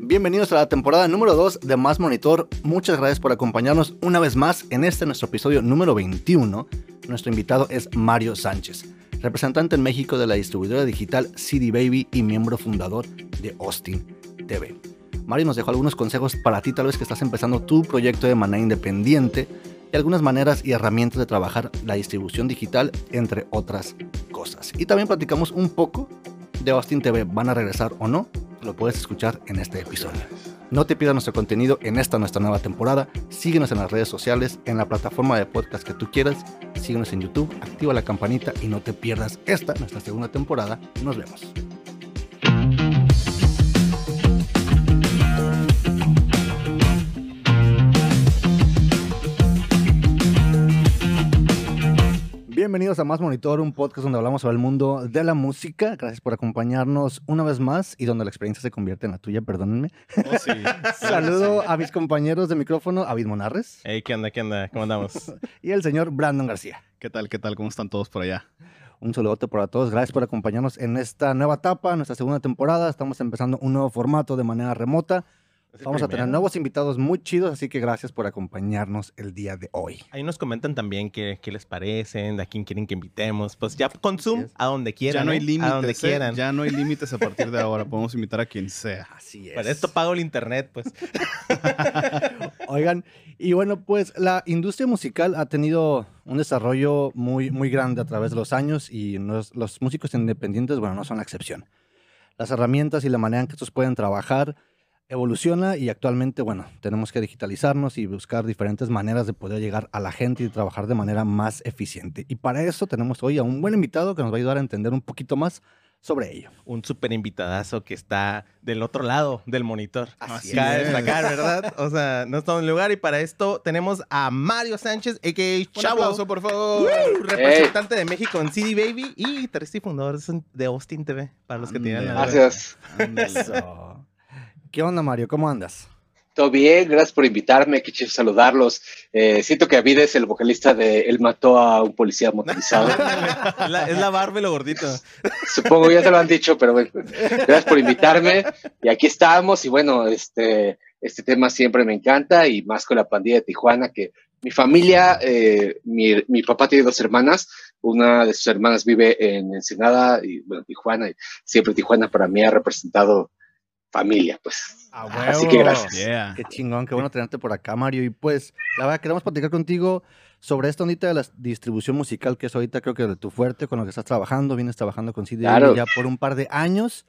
Bienvenidos a la temporada número 2 de Más Monitor. Muchas gracias por acompañarnos una vez más en este nuestro episodio número 21. Nuestro invitado es Mario Sánchez, representante en México de la distribuidora digital CD Baby y miembro fundador de Austin TV. Mario nos dejó algunos consejos para ti, tal vez que estás empezando tu proyecto de manera independiente y algunas maneras y herramientas de trabajar la distribución digital, entre otras cosas. Y también platicamos un poco de Austin TV. ¿Van a regresar o no? Lo puedes escuchar en este episodio. No te pierdas nuestro contenido en esta nuestra nueva temporada. Síguenos en las redes sociales, en la plataforma de podcast que tú quieras. Síguenos en YouTube, activa la campanita y no te pierdas esta, nuestra segunda temporada. Nos vemos. Bienvenidos a Más Monitor, un podcast donde hablamos sobre el mundo de la música. Gracias por acompañarnos una vez más y donde la experiencia se convierte en la tuya, perdónenme. Oh, sí. Saludo a mis compañeros de micrófono, David Monarres Hey, ¿qué onda? ¿Qué onda? ¿Cómo andamos? y el señor Brandon García. ¿Qué tal? ¿Qué tal? ¿Cómo están todos por allá? Un saludote para todos. Gracias por acompañarnos en esta nueva etapa, nuestra segunda temporada. Estamos empezando un nuevo formato de manera remota. Vamos a tener nuevos invitados muy chidos, así que gracias por acompañarnos el día de hoy. Ahí nos comentan también qué, qué les parecen, a quién quieren que invitemos. Pues ya con Zoom, a donde quieran. ya no hay ¿eh? límites. A donde ¿eh? quieran. Ya no hay límites a partir de ahora. Podemos invitar a quien sea. Así es. Para esto pago el internet, pues. Oigan, y bueno, pues la industria musical ha tenido un desarrollo muy, muy grande a través de los años y nos- los músicos independientes, bueno, no son la excepción. Las herramientas y la manera en que estos pueden trabajar evoluciona y actualmente, bueno, tenemos que digitalizarnos y buscar diferentes maneras de poder llegar a la gente y trabajar de manera más eficiente. Y para eso tenemos hoy a un buen invitado que nos va a ayudar a entender un poquito más sobre ello. Un súper invitadazo que está del otro lado del monitor. Así Cabe es. destacar, ¿verdad? O sea, no estamos en el lugar y para esto tenemos a Mario Sánchez, a.k.a. Un Chavo. aplauso, por favor. Uh, representante de México en CD Baby y y fundador de Austin TV, para los que tienen la. Gracias. ¿Qué onda, Mario? ¿Cómo andas? Todo bien, gracias por invitarme, qué chido saludarlos. Eh, siento que David es el vocalista de Él mató a un policía motorizado. es, la, es la barba y lo gordito. Supongo ya te lo han dicho, pero bueno, gracias por invitarme. Y aquí estamos, y bueno, este, este tema siempre me encanta, y más con la pandilla de Tijuana, que mi familia, eh, mi, mi papá tiene dos hermanas, una de sus hermanas vive en Ensenada, y bueno, Tijuana, y siempre Tijuana para mí ha representado familia, pues. Así que gracias. Yeah. Qué chingón, qué bueno tenerte por acá, Mario. Y pues, la verdad, queremos platicar contigo sobre esta ondita de la distribución musical, que es ahorita creo que de tu fuerte, con lo que estás trabajando. Vienes trabajando con CD Claro. ya por un par de años.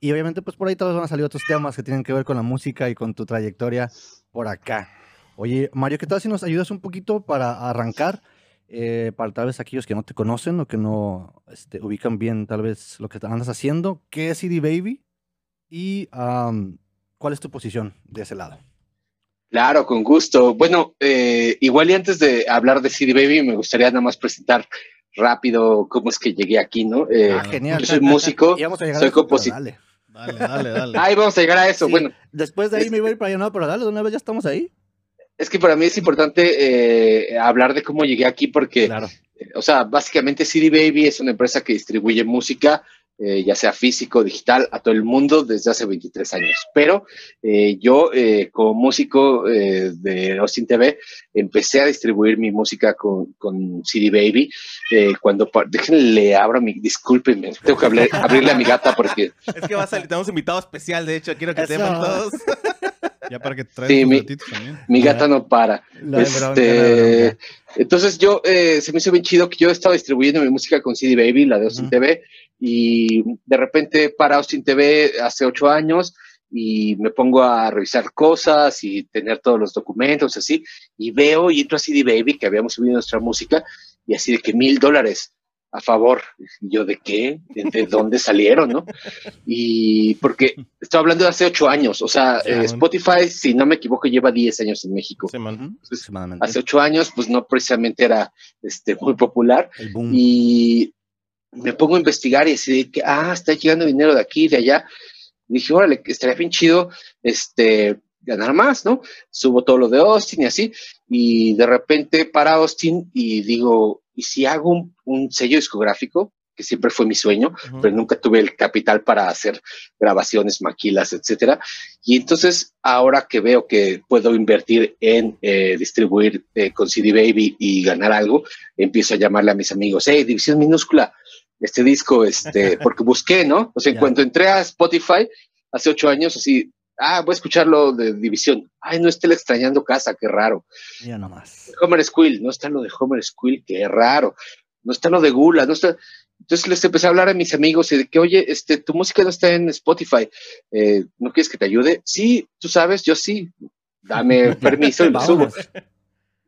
Y obviamente, pues por ahí tal vez van a salir otros temas que tienen que ver con la música y con tu trayectoria por acá. Oye, Mario, ¿qué tal si nos ayudas un poquito para arrancar? Eh, para tal vez aquellos que no te conocen o que no este, ubican bien tal vez lo que andas haciendo. ¿Qué es CD Baby? Y am, cuál es tu posición de ese lado. Claro, con gusto. Bueno, eh, igual y antes de hablar de CD Baby, me gustaría nada más presentar rápido cómo es que llegué aquí, ¿no? Eh, Ah, genial. Yo soy músico, Y vamos a llegar soy compositor. dale. Dale, dale, dale. Ahí vamos a llegar a eso. Sí. Bueno, Después de ahí me iba a ir para allá, no, pero dale, de una vez ya estamos ahí. es que para mí es importante eh, hablar de cómo llegué aquí porque, Claro. eh, o sea, básicamente CD Baby es una empresa que distribuye música, eh, ya sea físico, digital, a todo el mundo desde hace 23 años. Pero eh, yo, eh, como músico eh, de Austin TV, empecé a distribuir mi música con, con CD Baby. Eh, cuando, déjenle abro mi, discúlpenme, tengo que hablar- abrirle a mi gata porque Es que va a salir, tenemos un invitado especial, de hecho, quiero que Eso. sepan todos. Ya para que Sí, mi- también. mi gata no para. Este, bronca. entonces yo, eh, se me hizo bien chido que yo estaba distribuyendo mi música con CD Baby, la de Austin Ujú. TV, y de repente para Austin TV hace ocho años y me pongo a revisar cosas y tener todos los documentos así, y veo y entro a CD Baby que habíamos subido nuestra música y así de que mil dólares a favor. Y yo, ¿de qué? ¿De, de dónde salieron, no? Y porque estoy hablando de hace ocho años, o sea, Sí, eh. Spotify, si no me equivoco, lleva 10 años en México. Sí, Pues, hace ocho años, pues no precisamente era este, muy popular. El boom. Y me pongo a investigar y así de que, ah, está llegando dinero de aquí, de allá. dije, órale, que estaría bien chido este, ganar más, ¿no? Subo todo lo de Austin y así. Y de repente para Austin y digo, ¿y si hago un, un sello discográfico? que siempre fue mi sueño, pero nunca tuve el capital para hacer grabaciones, maquilas, etcétera. Y entonces, ahora que veo que puedo invertir en eh, distribuir eh, con CD Baby y ganar algo, empiezo a llamarle a mis amigos, hey, División Minúscula, este disco, este, porque busqué, ¿no? O sea, en Ya. cuanto entré a Spotify hace ocho años, así, ah, voy a escucharlo de División. Ay, no está el extrañando casa, qué raro. Mira nomás. Homer Squill, no está lo de Homer Squill, qué raro. No está lo de Gula, no está. Entonces les empecé a hablar a mis amigos y de que, oye, este, tu música no está en Spotify. Eh, ¿No quieres que te ayude? Sí, tú sabes, yo sí. Dame permiso y lo subo.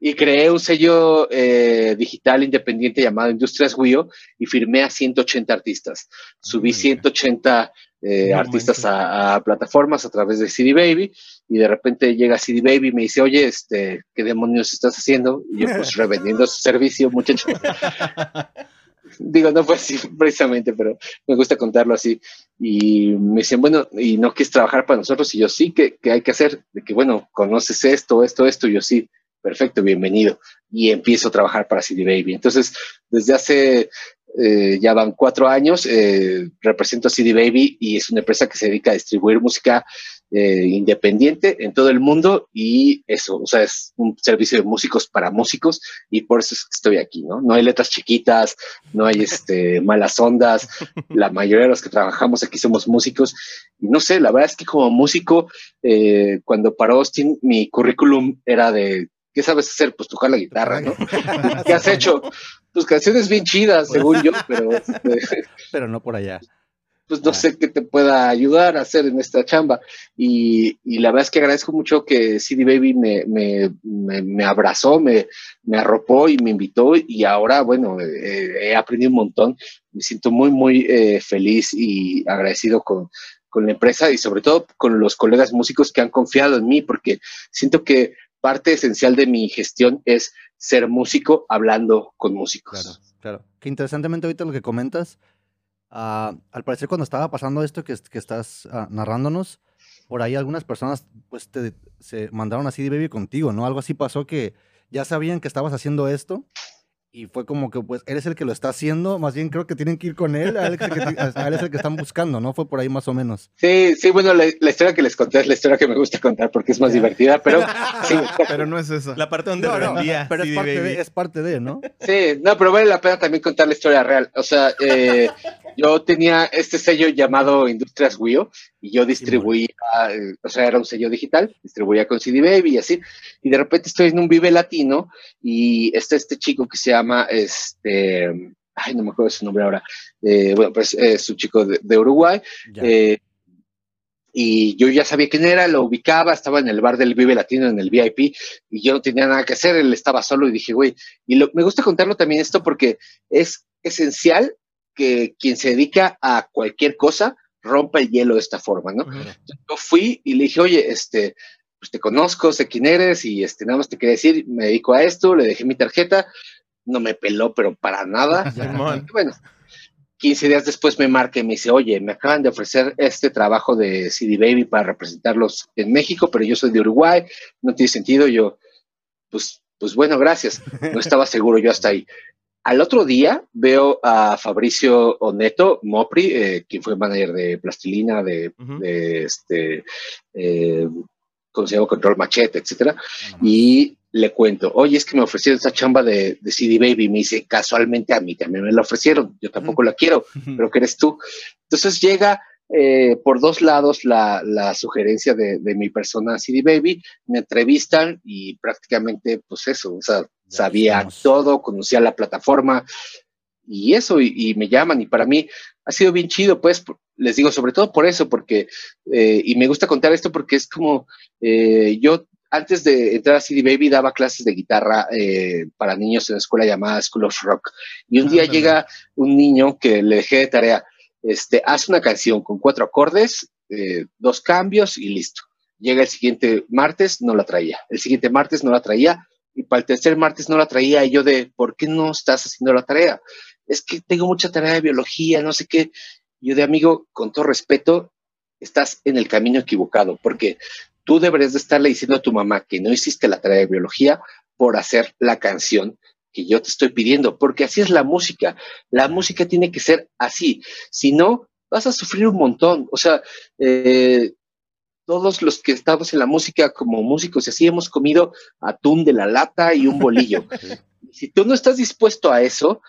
Y creé un sello eh, digital independiente llamado Industrias Wio y firmé a 180 artistas. Subí Órale. 180 eh, artistas a, a plataformas a través de CD Baby y de repente llega CD Baby y me dice, oye, este, ¿qué demonios estás haciendo? Y yo pues revendiendo su servicio, muchacho. Digo, no fue así precisamente, pero me gusta contarlo así. Y me dicen, bueno, ¿y no quieres trabajar para nosotros? Y yo sí, ¿qué, qué hay que hacer? De que, bueno, conoces esto, esto, esto. Y yo sí, perfecto, bienvenido. Y empiezo a trabajar para CD Baby. Entonces, desde hace eh, ya van cuatro años, eh, represento a CD Baby y es una empresa que se dedica a distribuir música eh, independiente en todo el mundo y eso, o sea, es un servicio de músicos para músicos y por eso es que estoy aquí, ¿no? No hay letras chiquitas, no hay este, malas ondas, la mayoría de los que trabajamos aquí somos músicos y no sé, la verdad es que como músico, eh, cuando paró Austin, mi currículum era de, ¿qué sabes hacer? Pues tocar la guitarra, ¿no? ¿Qué has hecho? Pues canciones bien chidas, según yo, pero este, Pero no por allá. pues no Ah. sé qué te pueda ayudar a hacer en esta chamba. Y, y la verdad es que agradezco mucho que CD Baby me, me, me, me abrazó, me, me arropó y me invitó. Y ahora, bueno, eh, he aprendido un montón. Me siento muy, muy eh, feliz y agradecido con, con la empresa y sobre todo con los colegas músicos que han confiado en mí, porque siento que parte esencial de mi gestión es ser músico hablando con músicos. Claro, claro. Que interesantemente ahorita lo que comentas, ah, al parecer cuando estaba pasando esto que, que estás ah, narrándonos, por ahí algunas personas pues te, se mandaron a CD Baby contigo, ¿no? Algo así pasó que ya sabían que estabas haciendo esto y fue como que pues eres el que lo está haciendo, más bien creo que tienen que ir con él, a él es el que, a él es el que están buscando, ¿no? Fue por ahí más o menos. Sí, sí, bueno, la, la historia que les conté es la historia que me gusta contar porque es más divertida, pero sí, Pero no es esa. La parte donde No, no, pero es CD parte, Baby. de, es parte de, ¿no? sí, no, pero vale la pena también contar la historia real. O sea, eh, yo tenía este sello llamado Industrias Wio y yo distribuía, eh, o sea, era un sello digital, distribuía con CD Baby y así, y de repente estoy en un Vive Latino y está este chico que se llama, este, ay, no me acuerdo su nombre ahora, eh, bueno, pues es un chico de, de Uruguay. Eh, y yo ya sabía quién era, lo ubicaba, estaba en el bar del Vive Latino, en el VIP, y yo no tenía nada que hacer, él estaba solo y dije, güey, y lo- me gusta contarlo también esto porque es esencial que quien se dedica a cualquier cosa rompa el hielo de esta forma, ¿no? Yo fui y le dije, oye, este, pues te conozco, sé quién eres y este, nada más te quería decir, me dedico a esto, le dejé mi tarjeta, no me peló, pero para nada. Bueno, 15 días después me marca y me dice, oye, me acaban de ofrecer este trabajo de CD Baby para representarlos en México, pero yo soy de Uruguay, no tiene sentido. Yo, pues, pues bueno, gracias. No estaba seguro yo hasta ahí. Al otro día veo a Fabricio Oneto, Mopri, eh, quien fue manager de Plastilina, de, este, eh, ¿cómo se llama? Control Machete, etcétera nomás. y le cuento, oye, es que me ofrecieron esta chamba de, de CD Baby. Me dice, casualmente a mí también me la ofrecieron. Yo tampoco la quiero, pero que eres tú. Entonces llega eh, por dos lados la, la sugerencia de, de mi persona CD Baby. Me entrevistan y prácticamente, pues eso, o sea, sabía todo, conocía la plataforma y eso, y, y me llaman. Y para mí ha sido bien chido, pues, les digo, sobre todo por eso, porque, eh, y me gusta contar esto porque es como, eh, yo antes de entrar a CD Baby daba clases de guitarra eh, para niños en una escuela llamada School of Rock. Y un día llega un niño que le dejé de tarea, este, haz una canción con cuatro acordes, eh, dos cambios y listo. Llega el siguiente martes, no la traía. El siguiente martes no la traía. Y para el tercer martes no la traía. Y yo de, ¿por qué no estás haciendo la tarea? Es que tengo mucha tarea de biología, no sé qué. Yo de amigo, con todo respeto, estás en el camino equivocado, porque tú deberías de estarle diciendo a tu mamá que no hiciste la tarea de biología por hacer la canción que yo te estoy pidiendo, porque así es la música. La música tiene que ser así. Si no, vas a sufrir un montón. O sea, eh, todos los que estamos en la música como músicos, así hemos comido atún de la lata y un bolillo. si tú no estás dispuesto a eso,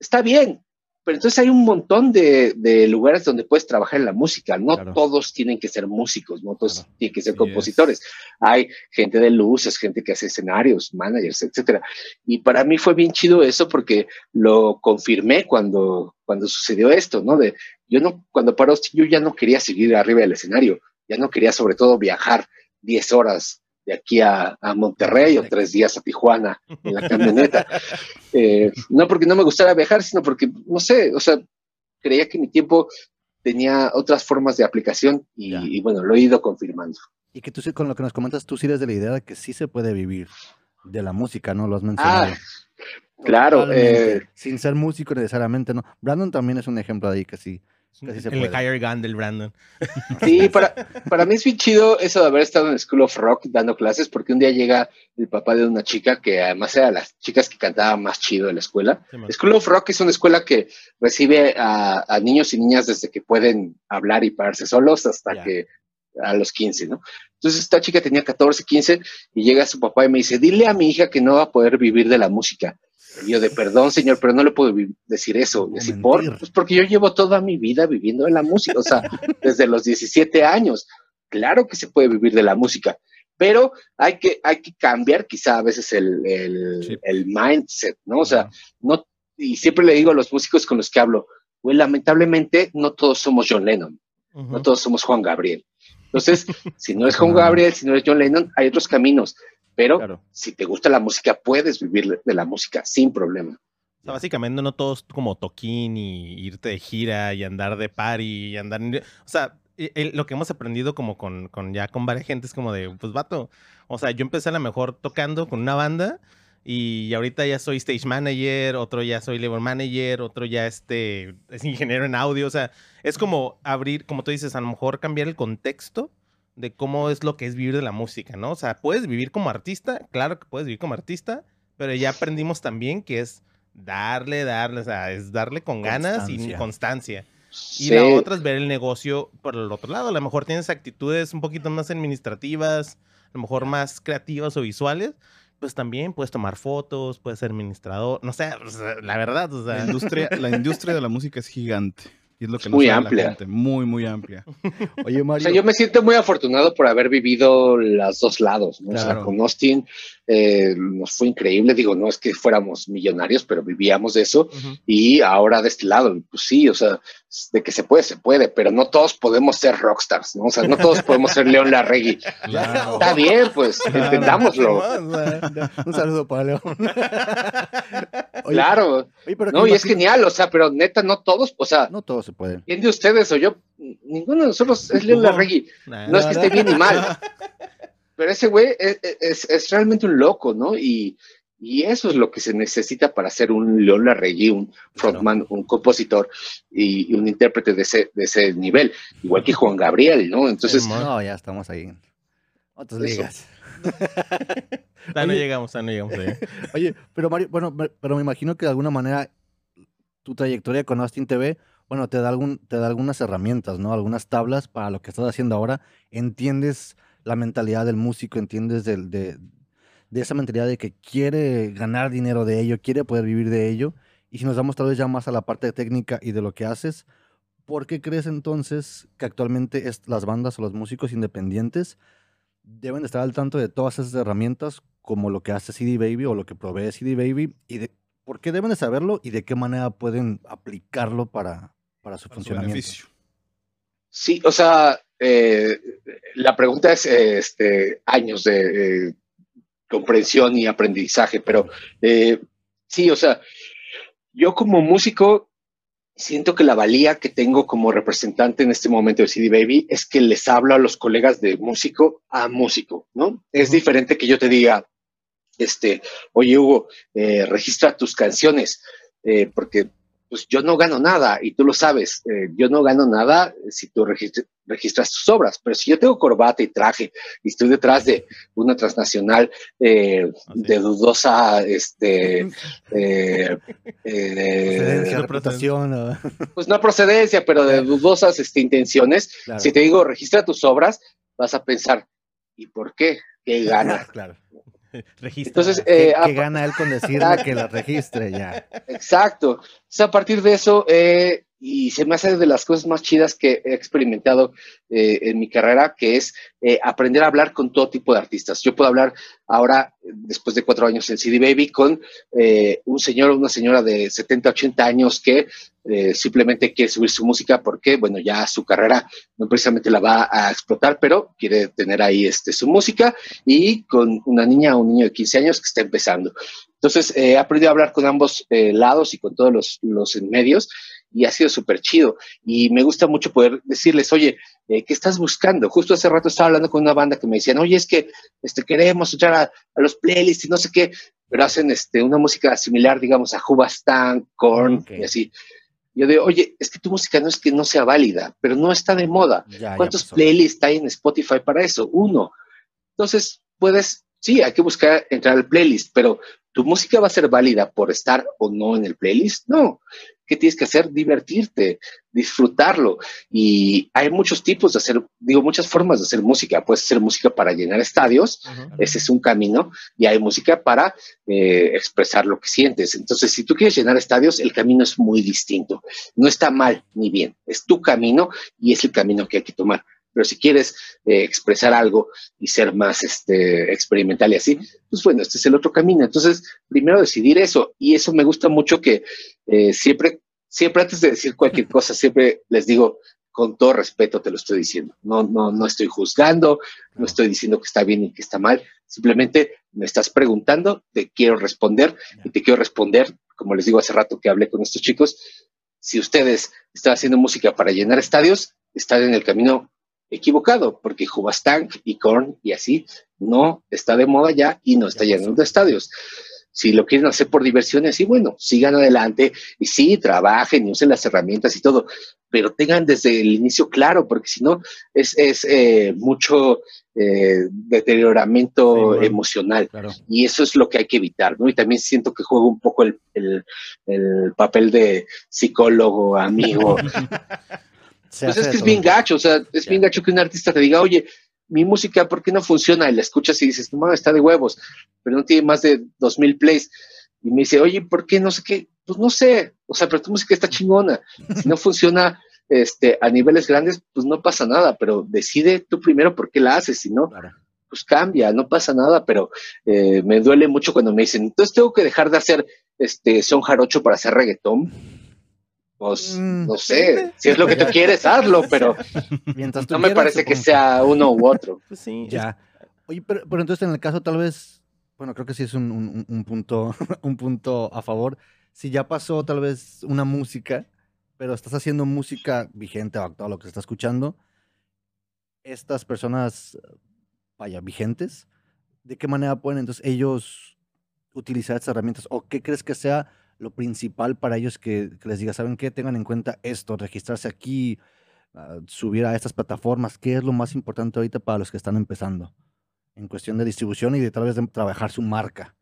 está bien, pero entonces hay un montón de, lugares donde puedes trabajar en la música. No todos tienen que ser músicos, no todos tienen que ser compositores. Hay gente de luces, gente que hace escenarios, managers, etcétera. Y para mí fue bien chido eso porque lo confirmé cuando, cuando sucedió esto, ¿no? De yo no, cuando paró, yo ya no quería seguir arriba del escenario, ya no quería sobre todo viajar 10 horas de aquí a, Monterrey o tres días a Tijuana en la camioneta. Eh, no porque no me gustara viajar, sino porque, no sé, o sea, creía que mi tiempo tenía otras formas de aplicación y, bueno, lo he ido confirmando. Y que tú con lo que nos comentas, tú sí eres de la idea de que sí se puede vivir de la música, ¿no? Lo has mencionado. Ah, claro. Eh, sin ser músico necesariamente, ¿no? Brandon también es un ejemplo de ahí que sí el higher gun del Brandon. Sí, para, para mí es bien chido eso de haber estado en School of Rock dando clases, porque un día llega el papá de una chica que además era las chicas que cantaban más chido en la escuela. School of Rock es una escuela que recibe a, niños y niñas desde que pueden hablar y pararse solos hasta que a los 15, ¿no? Entonces esta chica tenía 14, 15 y llega su papá y me dice, dile a mi hija que no va a poder vivir de la música. Y yo de perdón, señor, pero no le puedo decir eso. ¿por? Pues porque yo llevo toda mi vida viviendo de la música, o sea, desde los 17 años. Claro que se puede vivir de la música, pero hay que, hay que cambiar quizá a veces el, el, mindset, ¿no? O sea, no, y siempre le digo a los músicos con los que hablo, pues lamentablemente no todos somos John Lennon, no todos somos Juan Gabriel. Entonces, si no es Juan Gabriel, si no es John Lennon, hay otros caminos. Pero si te gusta la música, puedes vivir de la música sin problema. O sea, básicamente no todos como toquín y irte de gira y andar de party y andar... O sea, lo que hemos aprendido como con, con ya con varias gente es como de, pues vato, o sea, yo empecé a lo mejor tocando con una banda y ahorita ya soy stage manager, otro ya soy label manager, otro ya este, es ingeniero en audio, o sea, es como abrir, como tú dices, a lo mejor cambiar el contexto de cómo es lo que es vivir de la música, ¿no? O sea, puedes vivir como artista, claro que puedes vivir como artista, pero ya aprendimos también que es darle, darle, o sea, es darle con ganas y constancia. Y la otra es ver el negocio por el otro lado. A lo mejor tienes actitudes un poquito más administrativas, a lo mejor más creativas o visuales, pues también puedes tomar fotos, puedes ser administrador, no sé, la verdad, o sea. La industria, la industria de la música es gigante. Y es lo que muy amplia. muy, muy amplia. Oye, Mario. O sea, yo me siento muy afortunado por haber vivido los dos lados. ¿no? O sea, con Austin eh, nos fue increíble. Digo, no es que fuéramos millonarios, pero vivíamos de eso. Y ahora de este lado, pues sí, o sea, de que se puede, se puede, pero no todos podemos ser rockstars, ¿no? O sea, no todos podemos ser León Larregui. Está bien, pues, entendámoslo. Un saludo para León. claro. no, y es genial, o sea, pero neta, no todos, o sea. No todos se pueden. ¿Quién de ustedes o yo? Ninguno de nosotros es León Larregui. No es que esté bien ni mal. Pero ese güey es, es realmente un loco, ¿no? Y, y eso es lo que se necesita para ser un León Larregui, un frontman, un compositor y, un intérprete de ese, de ese nivel, igual que Juan Gabriel, ¿no? Entonces. No, ya estamos ahí. Otras ligas. ya no llegamos, ya no llegamos ahí. Oye, pero Mario, bueno, pero me imagino que de alguna manera tu trayectoria con Austin TV, bueno, te da, algún, te da algunas herramientas, ¿no? Algunas tablas para lo que estás haciendo ahora. Entiendes la mentalidad del músico, entiendes del, de, de esa mentalidad de que quiere ganar dinero de ello, quiere poder vivir de ello. Y si nos damos tal vez ya más a la parte técnica y de lo que haces, ¿por qué crees entonces que actualmente es, las bandas o los músicos independientes deben estar al tanto de todas esas herramientas como lo que hace CD Baby o lo que provee CD Baby? ¿Y de, por qué deben de saberlo y de qué manera pueden aplicarlo para, para su funcionamiento? Sí, o sea, eh, la pregunta es este, años de eh, comprensión y aprendizaje, pero eh, sí, o sea, yo como músico siento que la valía que tengo como representante en este momento de CD Baby es que les hablo a los colegas de músico a músico, ¿no? Es diferente que yo te diga, este, oye Hugo, eh, registra tus canciones, eh, porque pues yo no gano nada y tú lo sabes, eh, yo no gano nada si tú registras tus obras, pero si yo tengo corbata y traje y estoy detrás de una transnacional eh, de dudosa, este, eh, reputación, pues no procedencia, pero de dudosas este, intenciones, si te digo registra tus obras, vas a pensar, ¿y por qué? ¿Qué gana? Claro. Entonces, ¿qué, eh, gana él con decirle que la registre ya? Exacto. Entonces, a partir de eso, eh, y se me hace de las cosas más chidas que he experimentado eh, en mi carrera, que es eh, aprender a hablar con todo tipo de artistas. Yo puedo hablar ahora, después de cuatro años en CD Baby, con eh, un señor o una señora de 70, 80 años que simplemente quiere subir su música porque, bueno, ya su carrera no precisamente la va a explotar, pero quiere tener ahí este, su música y con una niña o un niño de 15 años que está empezando. Entonces, he aprendido a hablar con ambos lados y con todos los, los medios y ha sido súper chido. Y me gusta mucho poder decirles, oye, eh, ¿qué estás buscando? Justo hace rato estaba hablando con una banda que me decían, oye, es que este, queremos entrar a, los playlists y no sé qué, pero hacen este, una música similar, digamos, a Hubastan, Korn y así. Yo digo, oye, es que tu música no es que no sea válida, pero no está de moda. ¿Cuántos playlists hay en Spotify para eso? Uno. Entonces, puedes, sí, hay que buscar entrar al playlist, pero ¿tu música va a ser válida por estar o no en el playlist? No. ¿Qué tienes que hacer? Divertirte, disfrutarlo. Y hay muchos tipos de hacer, digo, muchas formas de hacer música. Puedes hacer música para llenar estadios, ese es un camino, y hay música para eh, expresar lo que sientes. Entonces, si tú quieres llenar estadios, el camino es muy distinto. No está mal ni bien, es tu camino y es el camino que hay que tomar pero si quieres eh, expresar algo y ser más este, experimental y así, pues bueno, este es el otro camino. Entonces, primero decidir eso, y eso me gusta mucho que eh, siempre, siempre antes de decir cualquier cosa, siempre les digo, con todo respeto te lo estoy diciendo. No, no, no estoy juzgando, no estoy diciendo que está bien y que está mal. Simplemente me estás preguntando, te quiero responder y te quiero responder, como les digo hace rato que hablé con estos chicos, si ustedes están haciendo música para llenar estadios, están en el camino equivocado, porque Hubastank y Korn y así no está de moda ya y no está llenando estadios. Si lo quieren hacer por diversiones, y bueno, sigan adelante y sí, trabajen y usen las herramientas y todo, pero tengan desde el inicio claro, porque si no es, es eh, mucho eh, deterioramiento emocional y eso es lo que hay que evitar, ¿no? Y también siento que juego un poco el, el, el papel de psicólogo, amigo. pues es que es bien gacho, o sea, es bien gacho que un artista te diga, oye, mi música, ¿por qué no funciona? Y la escuchas y dices, no, está de huevos, pero no tiene más de dos mil plays. Y me dice, oye, ¿por qué no sé qué? Pues no sé, o sea, pero tu música está chingona. Si no funciona este, a niveles grandes, pues no pasa nada, pero decide tú primero por qué la haces, si no, pues cambia, no pasa nada, pero eh, me duele mucho cuando me dicen, entonces tengo que dejar de hacer este son jarocho para hacer reggaetón pues mm. no sé, si es lo que tú quieres, hazlo, pero no me parece que sea uno u otro. Pues sí, ya. Oye, pero, entonces en el caso tal vez, bueno, creo que sí es un, punto, un punto a favor. Si ya pasó tal vez una música, pero estás haciendo música vigente o actual, lo que se está escuchando, estas personas, vaya, vigentes, ¿de qué manera pueden entonces ellos utilizar estas herramientas? ¿O qué crees que sea lo principal para ellos que, que les diga, ¿saben qué? Tengan en cuenta esto, registrarse aquí, uh, subir a estas plataformas, ¿qué es lo más importante ahorita para los que están empezando? En cuestión de distribución y de tal vez de trabajar su marca.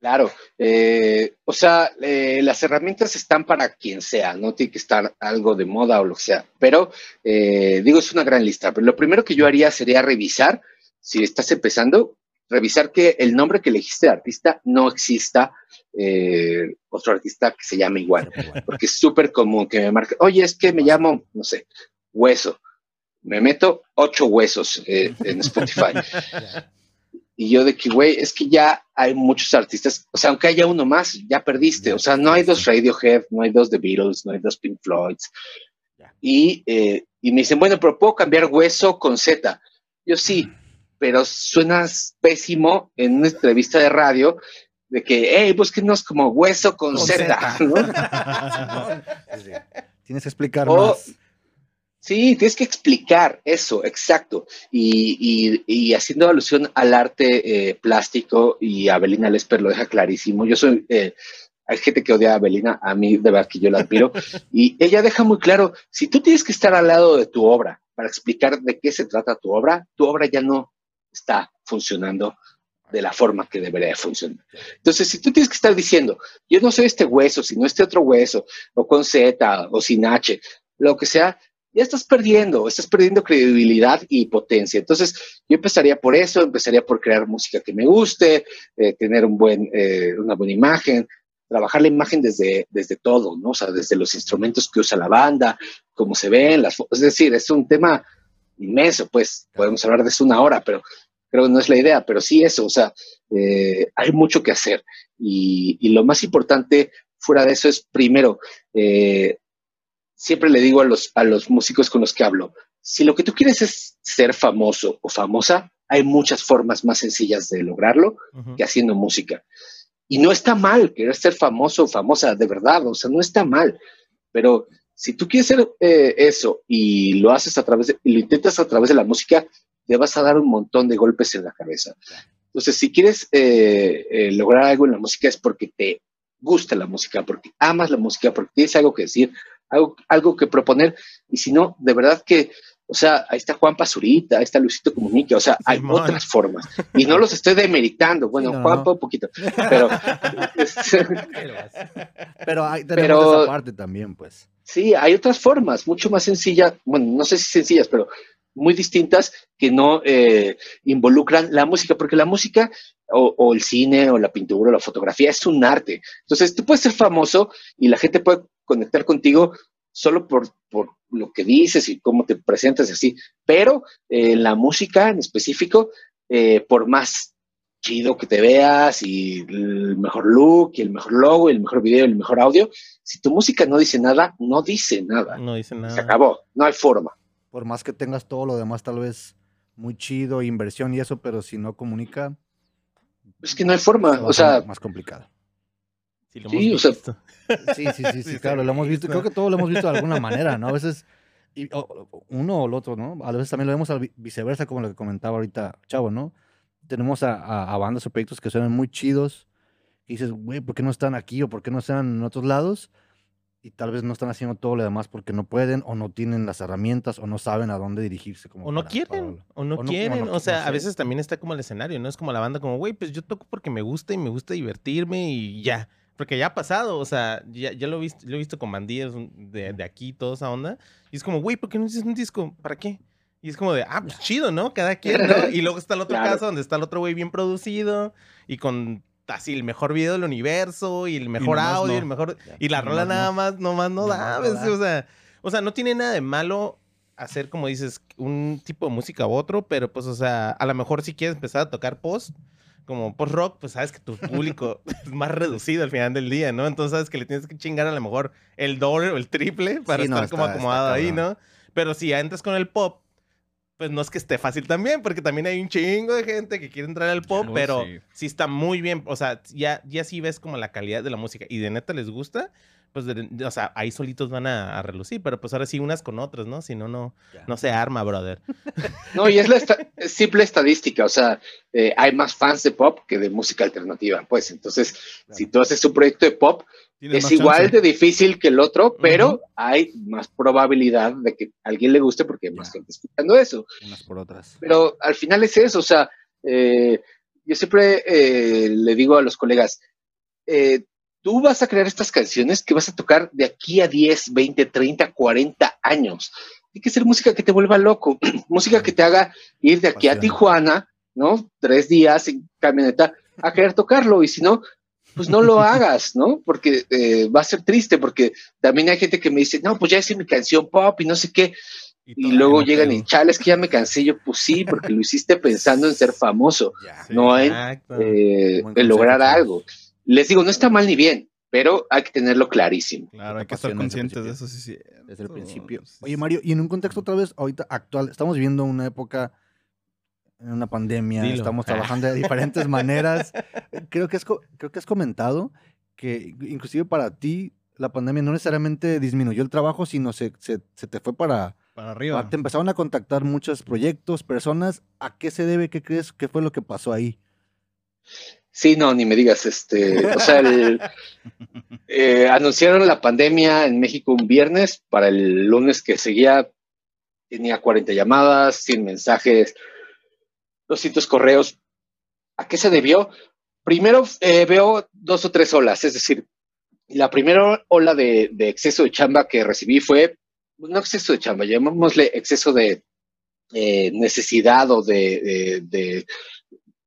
Claro, eh, o sea, eh, las herramientas están para quien sea, no tiene que estar algo de moda o lo que sea, pero eh, digo, es una gran lista, pero lo primero que yo haría sería revisar, si estás empezando, revisar que el nombre que elegiste de artista no exista eh, otro artista que se llame igual, porque es súper común que me marque, oye, es que me llamo, no sé, hueso. Me meto ocho huesos eh, en Spotify. y yo de que, güey, es que ya hay muchos artistas, o sea, aunque haya uno más, ya perdiste. O sea, no hay dos Radiohead, no hay dos The Beatles, no hay dos Pink Floyds. Y, eh, y me dicen, bueno, pero puedo cambiar hueso con Z. Yo sí, pero suenas pésimo en una entrevista de radio de que, hey, búsquenos como hueso con, Z, ¿no? Tienes que explicar más. Sí, tienes que explicar eso, exacto. Y, y, haciendo alusión al arte eh, plástico, y Abelina Lesper lo deja clarísimo, yo soy eh, hay gente que odia a Belina, a mí de verdad que yo la admiro, y ella deja muy claro, si tú tienes que estar al lado de tu obra para explicar de qué se trata tu obra, tu obra ya no está funcionando de la forma que debería funcionar. Entonces, si tú tienes que estar diciendo, yo no soy este hueso, sino este otro hueso, o con Z, o sin H, lo que sea, ya estás perdiendo, estás perdiendo credibilidad y potencia. Entonces, yo empezaría por eso, empezaría por crear música que me guste, eh, tener eh, una buena imagen, trabajar la imagen desde, desde todo, ¿no? O sea, desde los instrumentos que usa la banda, cómo se ven, las Es decir, es un tema inmenso, pues podemos hablar de eso una hora, pero creo que no es la idea, pero sí eso, o sea, eh, hay mucho que hacer. Y, y, lo más importante fuera de eso es, primero, eh, siempre le digo a los, a los músicos con los que hablo, si lo que tú quieres es ser famoso o famosa, hay muchas formas más sencillas de lograrlo que haciendo música. Y no está mal querer ser famoso o famosa, de verdad, o sea, no está mal. Pero si tú quieres ser eh, eso y lo haces a través de, y lo intentas a través de la música, te vas a dar un montón de golpes en la cabeza. Entonces, si quieres eh, eh, lograr algo en la música es porque te gusta la música, porque amas la música, porque tienes algo que decir, algo, algo que proponer. Y si no, de verdad que, o sea, ahí está Juan Pazurita, ahí está Luisito Comunique, o sea, hay otras formas. Y no los estoy demeritando. Bueno, Juan, un poquito, pero. pero hay pero, esa parte también, pues. Sí, hay otras formas, mucho más sencillas, bueno, no sé si sencillas, pero muy distintas que no eh, involucran la música, porque la música o, el cine o la pintura o la fotografía es un arte. Entonces, tú puedes ser famoso y la gente puede conectar contigo solo por, por lo que dices y cómo te presentas así, pero eh, la música en específico, eh, por más chido que te veas y el mejor look y el mejor logo y el mejor video y el mejor audio, si tu música no dice nada, no dice nada. No dice nada. Se acabó, no hay forma. Por más que tengas todo lo demás tal vez muy chido, inversión y eso, pero si no comunica... Es que no hay forma, o sea... Más complicado. Sí, lo hemos sí, visto. sí, sí, sí, sí, claro, lo hemos visto. Creo que todos lo hemos visto de alguna manera, ¿no? A veces uno o el otro, ¿no? A veces también lo vemos viceversa, como lo que comentaba ahorita Chavo, ¿no? Tenemos a, bandas o proyectos que suenan muy chidos y dices, güey, ¿por qué no están aquí o por qué no están en otros lados? Y tal vez no están haciendo todo lo demás porque no pueden o no tienen las herramientas o no saben a dónde dirigirse. Como o no quieren, o no quieren. o, sea, a veces también está como el escenario, ¿no? Es como la banda como, güey, pues yo toco porque me gusta y me gusta divertirme y ya. Porque ya ha pasado, o sea, ya, ya lo, he visto, lo he visto con bandidas de, de aquí, toda esa onda. Y es como, güey, ¿por qué no haces un disco? ¿Para qué? Y es como de, ah, pues chido, ¿no? Cada quien, ¿no? Y luego está el otro caso donde está el otro güey bien producido y con así el mejor video del universo y el mejor audio y el mejor... Y la rola nada más, nomás no, da, O, sea, o sea, no tiene nada de malo hacer, como dices, un tipo de música u otro, pero pues, o sea, a lo mejor si quieres empezar a tocar post, como post rock, pues sabes que tu público es más reducido al final del día, ¿no? Entonces sabes que le tienes que chingar a lo mejor el doble o el triple para estar como acomodado ahí, ¿no? Pero si ya entras con el pop, pues no es que esté fácil también, porque también hay un chingo de gente que quiere entrar al pop, pero sí. está muy bien, o sea, ya, ya sí ves como la calidad de la música y de neta les gusta, pues, o sea, ahí solitos van a, relucir, pero pues ahora sí unas con otras, ¿no? Si no, no, no se arma, brother. No, y es la simple estadística, o sea, eh, hay más fans de pop que de música alternativa, pues, entonces, si tú haces un proyecto de pop, es igual de difícil que el otro, pero hay más probabilidad de que a alguien le guste porque hay más gente escuchando eso. Unas por otras. Pero al final es eso, o sea, eh, yo siempre eh, le digo a los colegas, eh, tú vas a crear estas canciones que vas a tocar de aquí a 10, 20, 30, 40 años. Hay que ser música que te vuelva loco, música que te haga ir de aquí a Tijuana, ¿no? Tres días en camioneta a querer tocarlo y si no, pues no lo hagas, ¿no? Porque eh, va a ser triste, porque también hay gente que me dice, no, pues ya hice mi canción pop y no sé qué. Y, luego llegan y chales que ya me cansé. Yo, pues sí, porque lo hiciste pensando en ser famoso, no en, eh, en lograr algo les digo, no está mal ni bien, pero hay que tenerlo clarísimo. Claro, hay que estar conscientes de eso, sí, sí. Desde el principio. Oye, Mario, y en un contexto otra vez, ahorita actual, estamos viviendo una época, en una pandemia, estamos trabajando de diferentes maneras. Creo que, es, creo que has comentado que inclusive para ti la pandemia no necesariamente disminuyó el trabajo, sino se, se, te fue para, para arriba. Te empezaron a contactar muchos proyectos, personas. ¿A qué se debe? ¿Qué crees? ¿Qué fue lo que pasó ahí? Sí, no, ni me digas, este, o sea, el, eh, anunciaron la pandemia en México un viernes, para el lunes que seguía tenía 40 llamadas, 100 mensajes, 200 correos. ¿A qué se debió? Primero eh, veo dos o tres olas, es decir, la primera ola de, exceso de chamba que recibí fue, no exceso de chamba, llamémosle exceso de eh, necesidad o de,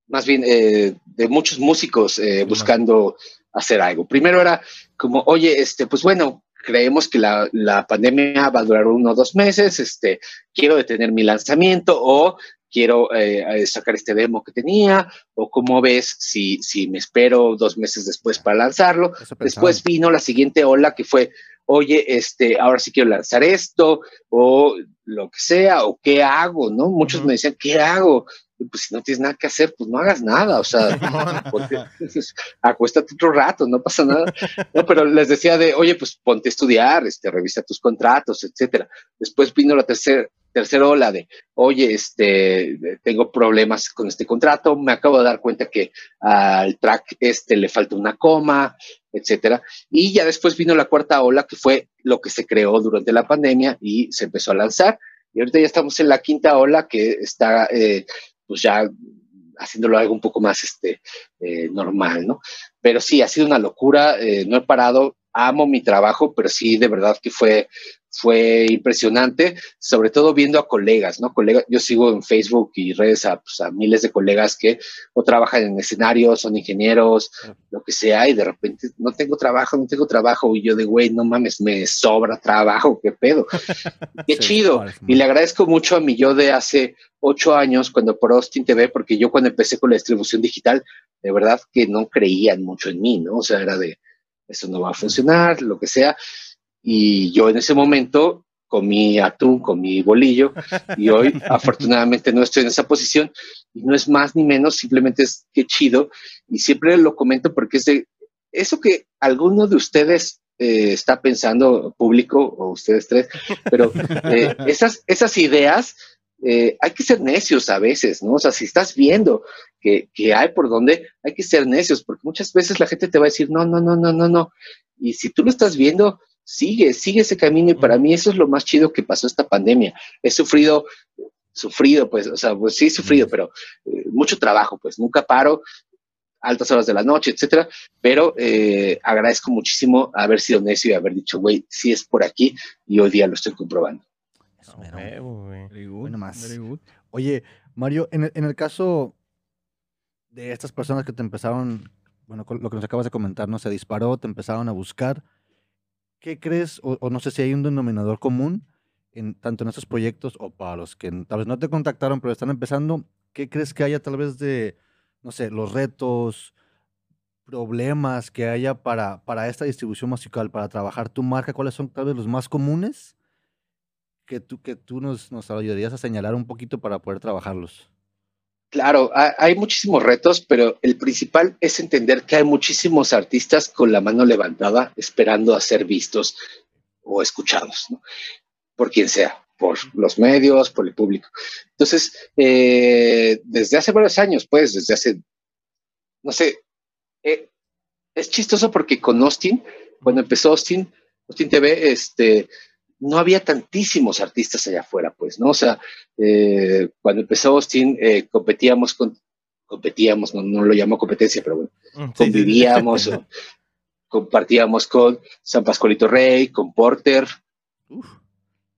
más bien, eh, de muchos músicos buscando hacer algo. Primero era como, oye, este, pues bueno, creemos que la, la, pandemia va a durar uno o dos meses, este, quiero detener mi lanzamiento o quiero eh, eh, sacar este demo que tenía, o cómo ves si, si me espero dos meses después para lanzarlo. Después vino la siguiente ola que fue, oye, este, ahora sí quiero lanzar esto, o lo que sea, o qué hago, ¿no? Muchos me decían, ¿qué hago? Pues si no tienes nada que hacer, pues no hagas nada, o sea, acuéstate otro rato, no pasa nada. No, pero les decía de, oye, pues ponte a estudiar, este, revisa tus contratos, etcétera. Después vino la tercera tercera ola de, oye, este, tengo problemas con este contrato, me acabo de dar cuenta que al track este le falta una coma, etcétera. Y ya después vino la cuarta ola, que fue lo que se creó durante la pandemia y se empezó a lanzar. Y ahorita ya estamos en la quinta ola que está eh, pues ya haciéndolo algo un poco más este, eh, normal, ¿no? Pero sí, ha sido una locura, eh, no he parado, amo mi trabajo, pero sí, de verdad que fue, fue impresionante, sobre todo viendo a colegas, ¿no? Colegas, yo sigo en Facebook y redes a, pues, a miles de colegas que o trabajan en escenarios, son ingenieros, lo que sea, y de repente no tengo trabajo, no tengo trabajo, y yo de, güey, no mames, me sobra trabajo, qué pedo. qué chido. Y le agradezco mucho a mi yo de hace ocho años, cuando por Austin TV, porque yo cuando empecé con la distribución digital, de verdad que no creían mucho en mí, ¿no? O sea, era de, eso no va a funcionar, lo que sea. Y yo en ese momento comí atún, comí bolillo y hoy afortunadamente no estoy en esa posición y no es más ni menos, simplemente es que chido y siempre lo comento porque es de eso que alguno de ustedes eh, está pensando, público o ustedes tres, pero eh, esas, esas ideas eh, hay que ser necios a veces, ¿no? O sea, si estás viendo que, que, hay por donde, hay que ser necios, porque muchas veces la gente te va a decir, no, no, no, no, no, no. Y si tú lo estás viendo, sigue, sigue ese camino y para mí eso es lo más chido que pasó esta pandemia. He sufrido, sufrido, pues, o sea, pues sí he sufrido, pero eh, mucho trabajo, pues nunca paro, altas horas de la noche, etcétera, pero eh, agradezco muchísimo haber sido necio y haber dicho, güey, sí es por aquí y hoy día lo estoy comprobando. bueno, más. Oye, Mario, en el, en el caso de estas personas que te empezaron, bueno, lo que nos acabas de comentar, ¿no? Se disparó, te empezaron a buscar. ¿Qué crees, o, no sé si hay un denominador común, en, tanto en estos proyectos o para los que tal vez no te contactaron, pero están empezando, ¿qué crees que haya tal vez de, no sé, los retos, problemas que haya para, para esta distribución musical, para trabajar tu marca? ¿Cuáles son tal vez los más comunes que tú, que tú nos, nos ayudarías a señalar un poquito para poder trabajarlos? Claro, hay muchísimos retos, pero el principal es entender que hay muchísimos artistas con la mano levantada esperando a ser vistos o escuchados, ¿no? por quien sea, por los medios, por el público. Entonces, eh, desde hace varios años, pues, desde hace, no sé, eh, es chistoso porque con Austin, cuando empezó Austin, Austin TV, este, no había tantísimos artistas allá afuera, pues, ¿no? O sea, eh, cuando empezó Austin, eh, competíamos con, competíamos, no, lo llamo competencia, pero bueno, mm, convivíamos, compartíamos con San Pascualito Rey, con Porter,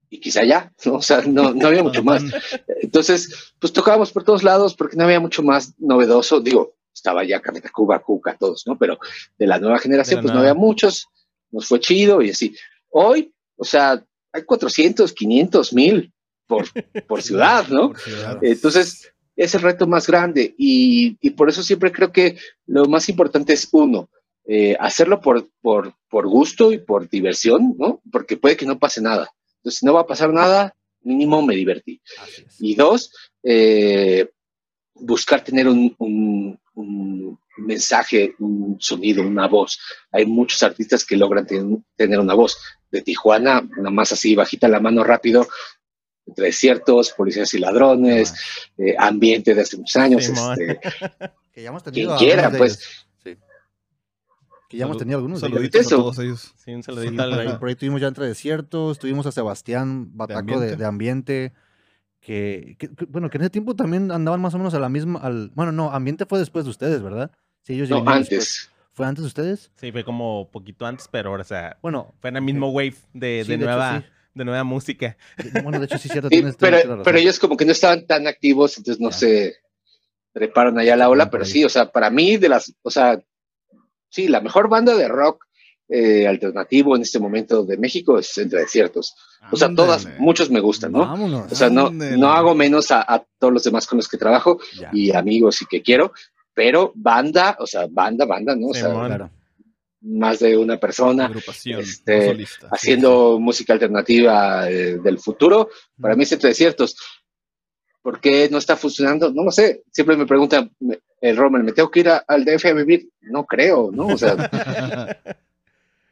y quizá ya, ¿no? O sea, no, no había mucho más. Entonces, pues tocábamos por todos lados porque no había mucho más novedoso, digo, estaba ya Carreta Cuba, Cuca, todos, ¿no? Pero de la nueva generación, pues no había muchos, nos fue chido y así. Hoy, o sea, hay 400, 500, mil por, por ciudad, ¿no? Entonces, es el reto más grande y, y, por eso siempre creo que lo más importante es uno, eh, hacerlo por, por, por, gusto y por diversión, ¿no? Porque puede que no pase nada. Entonces, si no va a pasar nada, mínimo me divertí. Y dos, eh, buscar tener un, un, un, mensaje, un sonido, una voz. Hay muchos artistas que logran tener una voz de Tijuana, nada más así, bajita la mano rápido, entre desiertos, policías y ladrones, eh, ambiente de hace muchos años, este, Que ya hemos quien tenido quiera, algunos de pues. Sí. Que ya hemos tenido algunos. de ellos. Saluditos a Eso. todos ellos. Sí, un Sí, saludito por, ahí, al... por ahí tuvimos ya entre desiertos, tuvimos a Sebastián Bataco de, ambiente. de ambiente, que, que- que- bueno, que en ese tiempo también andaban más o menos a la misma, al, bueno, no, ambiente fue después de ustedes, ¿verdad? Sí, ellos ya No, antes. ¿Fue antes de ustedes? Sí, fue como poquito antes, pero ahora, o sea, Bueno, fue en el mismo wave de, sí, de hecho, nueva, sí. de nueva música. De- Bueno, de hecho sí cierto, Sí, tienes, pero, pero ellos como que no estaban tan activos, entonces no se treparon allá a la ola, pero sí, o sea, para mí de las, o sea, sí, la mejor banda de rock eh, alternativo en este momento de México es Entre Desiertos. O sea, todas, muchos me gustan, ¿no? Vámonos. O sea, no, Ándale. no hago menos a, a todos los demás con los que trabajo Ya, y amigos y que quiero, pero banda, o sea, banda, banda, ¿no? O sea, claro. más de una persona Agrupación, este, solista. haciendo música alternativa eh, del futuro. Para mí es entre desiertos. ¿Por qué no está funcionando? No lo sé. Siempre me preguntan, el Rommel, ¿me tengo que ir a- al DF a vivir? No creo, ¿no? O sea,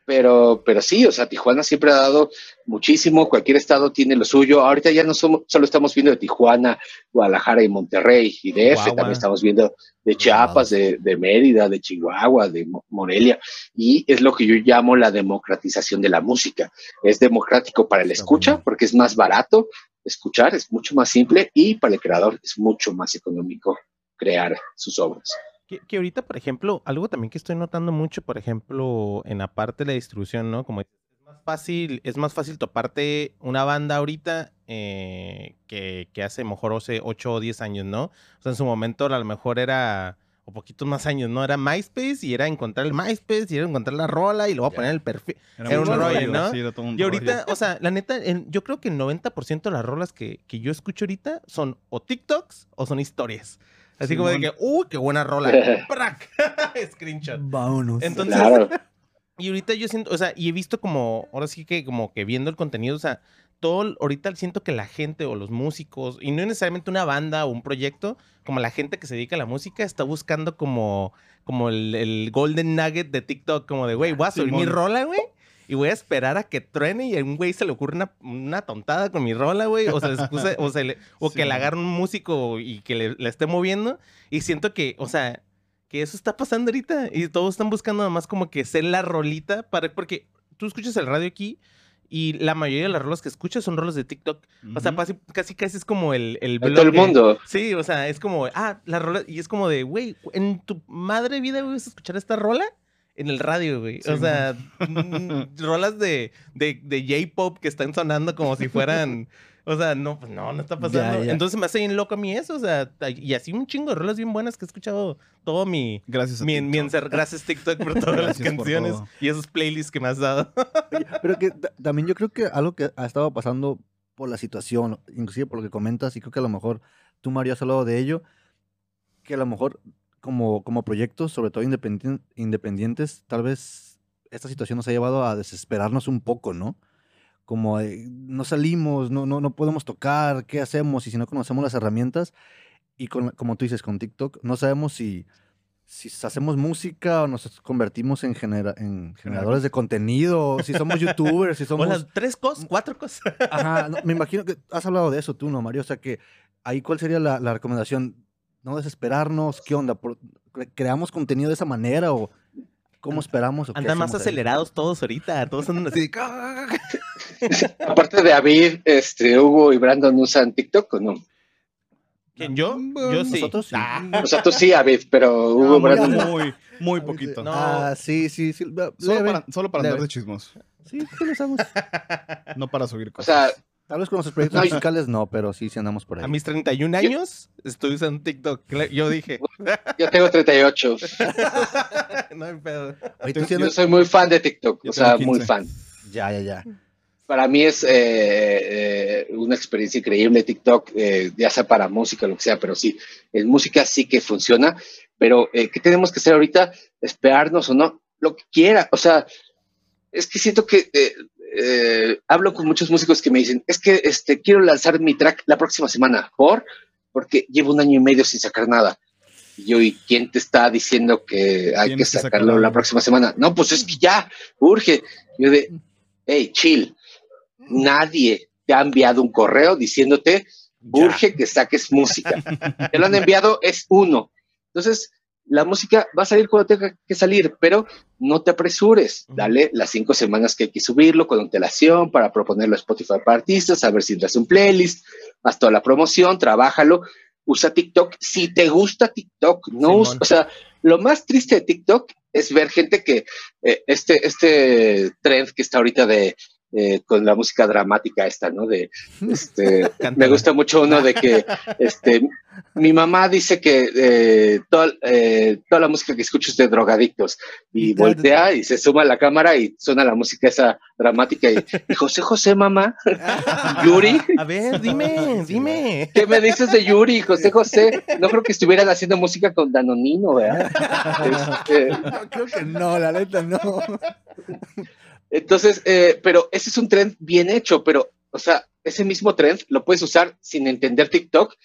pero, pero sí, o sea, Tijuana siempre ha dado muchísimo, cualquier estado tiene lo suyo. Ahorita ya no somos, solo estamos viendo de Tijuana, Guadalajara y Monterrey, y DF Chihuahua. también estamos viendo de Chiapas, de, de Mérida, de Chihuahua, de Mo- Morelia, y es lo que yo llamo la democratización de la música. Es democrático para el escucha, porque es más barato escuchar, es mucho más simple, y para el creador es mucho más económico crear sus obras. Que, que ahorita, por ejemplo, algo también que estoy notando mucho, por ejemplo, en la parte de la distribución, ¿no? Como es más fácil, es más fácil toparte una banda ahorita eh, que, que hace mejor hace 8 o 10 años, ¿no? O sea, en su momento a lo mejor era, o poquitos más años, ¿no? Era MySpace y era encontrar el MySpace y era encontrar la rola y luego Ya. poner el perfil. Era Era un rollo, ¿no? sí, era todo un Y ahorita, rollo. o sea, la neta, en- yo creo que el 90% de las rolas que, que yo escucho ahorita son o TikToks o son historias. Así como de que, uy, qué buena rola. ¡Prac! Screenshot. Vámonos. Entonces, Claro. y ahorita yo siento, o sea, y he visto como, ahora sí que como que viendo el contenido, o sea, todo, ahorita siento que la gente o los músicos, y no necesariamente una banda o un proyecto, como la gente que se dedica a la música, está buscando como, como el, el golden nugget de TikTok, como de, güey, voy a subir mi rola, güey. Y voy a esperar a que truene y a un güey se le ocurre una, una tontada con mi rola, güey. O, se o, se le- o que le agarre un músico y que le, le esté moviendo. Y siento que, o sea, que eso está pasando ahorita. Y todos están buscando nada más como que ser la rolita para. Porque tú escuchas el radio aquí y la mayoría de las rolas que escuchas son rolas de TikTok. O sea, casi, casi casi es como el, el En todo el blog mundo. Sí, o sea, es como, ah, la rola. Y es como de, güey, en tu madre vida, güey, vas a escuchar esta rola en el radio, güey. o Sí, sea, mm, rolas de, de, de J-pop que están sonando como si fueran. O sea, no, pues no, no está pasando. ya. Entonces me hace bien loco a mí eso. O sea, y así un chingo de rolas bien buenas que he escuchado todo mi. Gracias a Mi, mi TikTok. encer- gracias TikTok por todas las Gracias por canciones y esos playlists que me has dado. Pero que ta- también yo creo que algo que ha estado pasando por la situación, inclusive por lo que comentas, y creo que a lo mejor tú, Mario, has hablado de ello, que a lo mejor como, como proyectos, sobre todo independien- independientes, tal vez esta situación nos ha llevado a desesperarnos un poco, ¿no? Como de, no salimos, no, no, no podemos tocar, ¿qué hacemos? Y si no conocemos las herramientas, y con, como tú dices, con TikTok, no sabemos si, si hacemos música o nos convertimos en, genera- en generadores de contenido, si somos youtubers, si O somos... las tres cosas, cuatro cosas. Ajá, no, me imagino que has hablado de eso tú, ¿no, Mario? O sea que ahí cuál sería la, la recomendación, no desesperarnos, ¿qué onda? ¿Creamos contenido de esa manera o cómo esperamos? o qué Andan más ahí? acelerados todos ahorita. Todos andan así. de- Aparte de David, este, Hugo y Brandon usan TikTok o no? ¿Quién, yo? Bueno, Yo sí. nosotros sí. Ah, O sea, tú sí, David, pero Hugo, No, muy, Brandon. muy, muy poquito. No. Ah, sí, sí, sí. Solo leve, para, solo para andar de chismos, Sí, sí lo usamos. no para subir O cosas. sea, Tal vez con nuestros proyectos musicales no, pero sí, sí andamos por ahí. A mis 31 años estoy usando TikTok. Yo dije. yo tengo 38. no hay pedo. Oye, tú yo- Yo soy muy fan de TikTok, Yo o sea, muy 15. fan. Ya, ya, ya. Para mí es eh, eh, una experiencia increíble TikTok, eh, ya sea para música o lo que sea, pero sí, en música sí que funciona. Pero, eh, ¿qué tenemos que hacer ahorita? Esperarnos o no, lo que quiera. O sea, es que siento que eh, eh, hablo con muchos músicos que me dicen, es que este, quiero lanzar mi track la próxima semana. ¿Por? Porque llevo un año y medio sin sacar nada. Y yo, ¿y quién te está diciendo que hay que sacarlo sacarlo. la próxima semana? No, pues es que ya, urge. Yo de, hey, chill. Nadie te ha enviado un correo diciéndote, Ya. urge que saques música. Te lo han enviado, es uno. Entonces, la música va a salir cuando tenga que salir, pero no te apresures. Dale las cinco semanas que hay que subirlo con antelación para proponerlo a Spotify para artistas, a ver si entras un playlist, haz toda la promoción, trabájalo, usa TikTok. Si te gusta TikTok, no usa, o sea, lo más triste de TikTok es ver gente que eh, este, este trend que está ahorita de eh, con la música dramática esta, ¿no? De, este, me gusta mucho uno de que, este, mi mamá dice que eh, toda, eh, toda la música que escucho es de drogadictos y voltea y se suma a la cámara y suena la música esa dramática y, José José, mamá, Yuri. A ver, dime, dime. ¿Qué me dices de Yuri, José José? No creo que estuvieran haciendo música con Danonino, ¿verdad? Este, no, creo que no, la neta no. Entonces, eh, pero ese es un trend bien hecho, pero, o sea, ese mismo trend lo puedes usar sin entender TikTok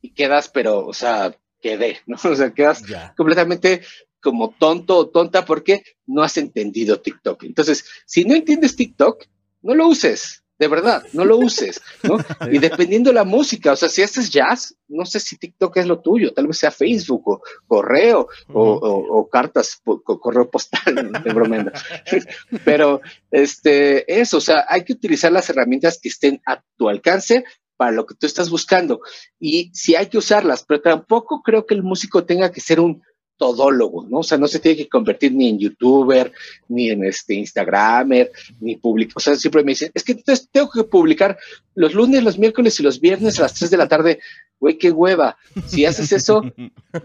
y quedas, pero, o sea, quedé, ¿no? O sea, quedas completamente como tonto o tonta porque no has entendido TikTok. Entonces, si no entiendes TikTok, no lo uses de verdad, no lo uses, ¿no? Y dependiendo de la música, o sea, si haces jazz, no sé si TikTok es lo tuyo, tal vez sea Facebook o correo o, cartas, correo postal, de bromenda. Pero, este, eso, o sea, hay que utilizar las herramientas que estén a tu alcance para lo que tú estás buscando. Y si hay que usarlas, pero tampoco creo que el músico tenga que ser un todólogo, ¿no? O sea, no se tiene que convertir ni en youtuber, ni en este Instagramer, ni publicar. O sea, siempre me dicen, es que tengo que publicar los lunes, los miércoles y los viernes a las 3 de la tarde. Güey, qué hueva. Si haces eso,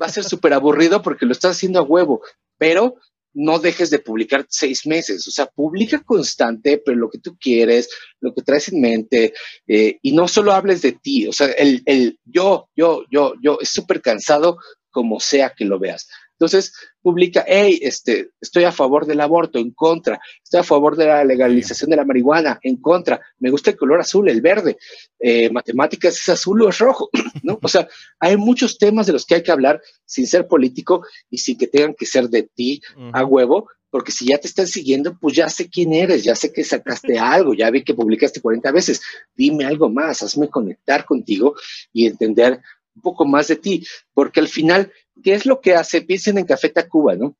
va a ser súper aburrido porque lo estás haciendo a huevo, pero no dejes de publicar seis meses. O sea, publica constante, pero lo que tú quieres, lo que traes en mente, eh, y no solo hables de ti. O sea, el, el yo, yo, yo, yo, es súper cansado como sea que lo veas. Entonces, publica, hey, este, estoy a favor del aborto, en contra, estoy a favor de la legalización de la marihuana, en contra, me gusta el color azul, el verde, eh, matemáticas es azul o es rojo, ¿no? O sea, hay muchos temas de los que hay que hablar sin ser político y sin que tengan que ser de ti a huevo, porque si ya te están siguiendo, pues ya sé quién eres, ya sé que sacaste algo, ya vi que publicaste 40 veces, dime algo más, hazme conectar contigo y entender un poco más de ti, porque al final, ¿qué es lo que hace? Piensen en Café Tacuba, ¿no?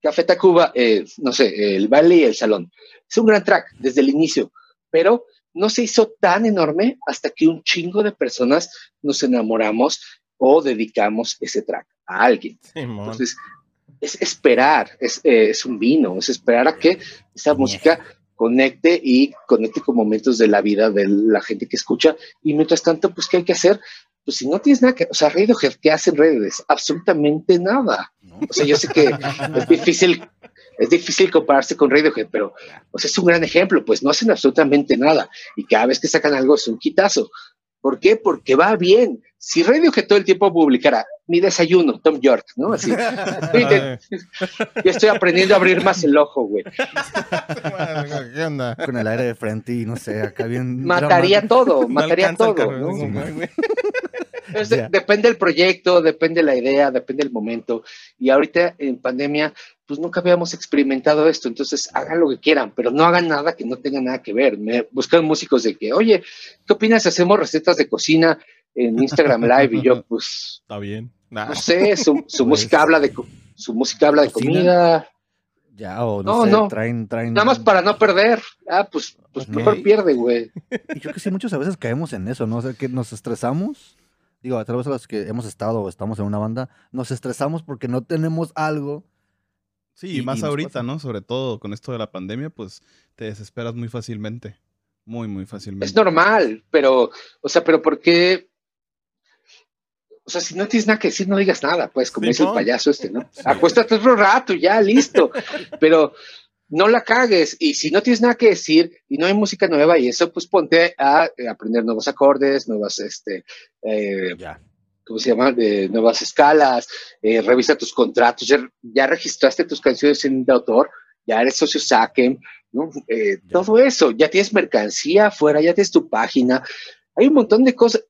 Café Tacuba, eh, no sé, el baile y el salón. Es un gran track desde el inicio, pero no se hizo tan enorme hasta que un chingo de personas nos enamoramos o dedicamos ese track a alguien. Entonces, es esperar, es, eh, es, un vino, es esperar a que esa música conecte y conecte con momentos de la vida de la gente que escucha. Y mientras tanto, pues, ¿qué hay que hacer? Pues si no tienes nada que, o sea, Radiohead, ¿qué hacen redes? Absolutamente nada. O sea, yo sé que es difícil, es difícil compararse con Radiohead, pero o sea, es un gran ejemplo, pues no hacen absolutamente nada y cada vez que sacan algo es un quitazo. ¿Por qué? Porque va bien. Si Radiohead todo el tiempo publicara mi desayuno, Tom York, ¿no? Así. ya estoy aprendiendo a abrir más el ojo, güey. ¿Qué onda? Con el aire de frente y no sé, acá bien. Mataría todo, mataría todo. Depende del proyecto, depende la idea, depende el momento. Y ahorita en pandemia, pues nunca habíamos experimentado esto. Entonces hagan lo que quieran, pero no hagan nada que no tenga nada que ver. Me buscan músicos de que, oye, ¿qué opinas si hacemos recetas de cocina en Instagram Live? Y yo, pues. Está bien. No sé, su, música pues, habla de su música habla de comida. Ya, o no, no, traen, traen. Nada más para no perder. Ah, pues, pues mejor pierde, güey. Y yo que sí, muchas veces caemos en eso, ¿no? O sea, que nos estresamos digo, a través de las que hemos estado o estamos en una banda, nos estresamos porque no tenemos algo. Sí, y, más ahorita, ¿no? Sobre todo con esto de la pandemia, pues te desesperas muy fácilmente. Muy, muy fácilmente. Es normal, pero, o sea, pero ¿por qué? O sea, si no tienes nada que decir, no digas nada, pues, como dice el payaso este, ¿no? Acuéstate otro rato, ya, listo. pero no la cagues. Y si no tienes nada que decir y no hay música nueva y eso, pues ponte a, eh, aprender nuevos acordes, nuevas, este, eh, ¿cómo se llama? Nuevas escalas, eh, revisa tus contratos, ya, registraste tus canciones en de autor, ya eres socio ¿no? todo eso, ya tienes mercancía afuera, ya tienes tu página. Hay un montón de cosas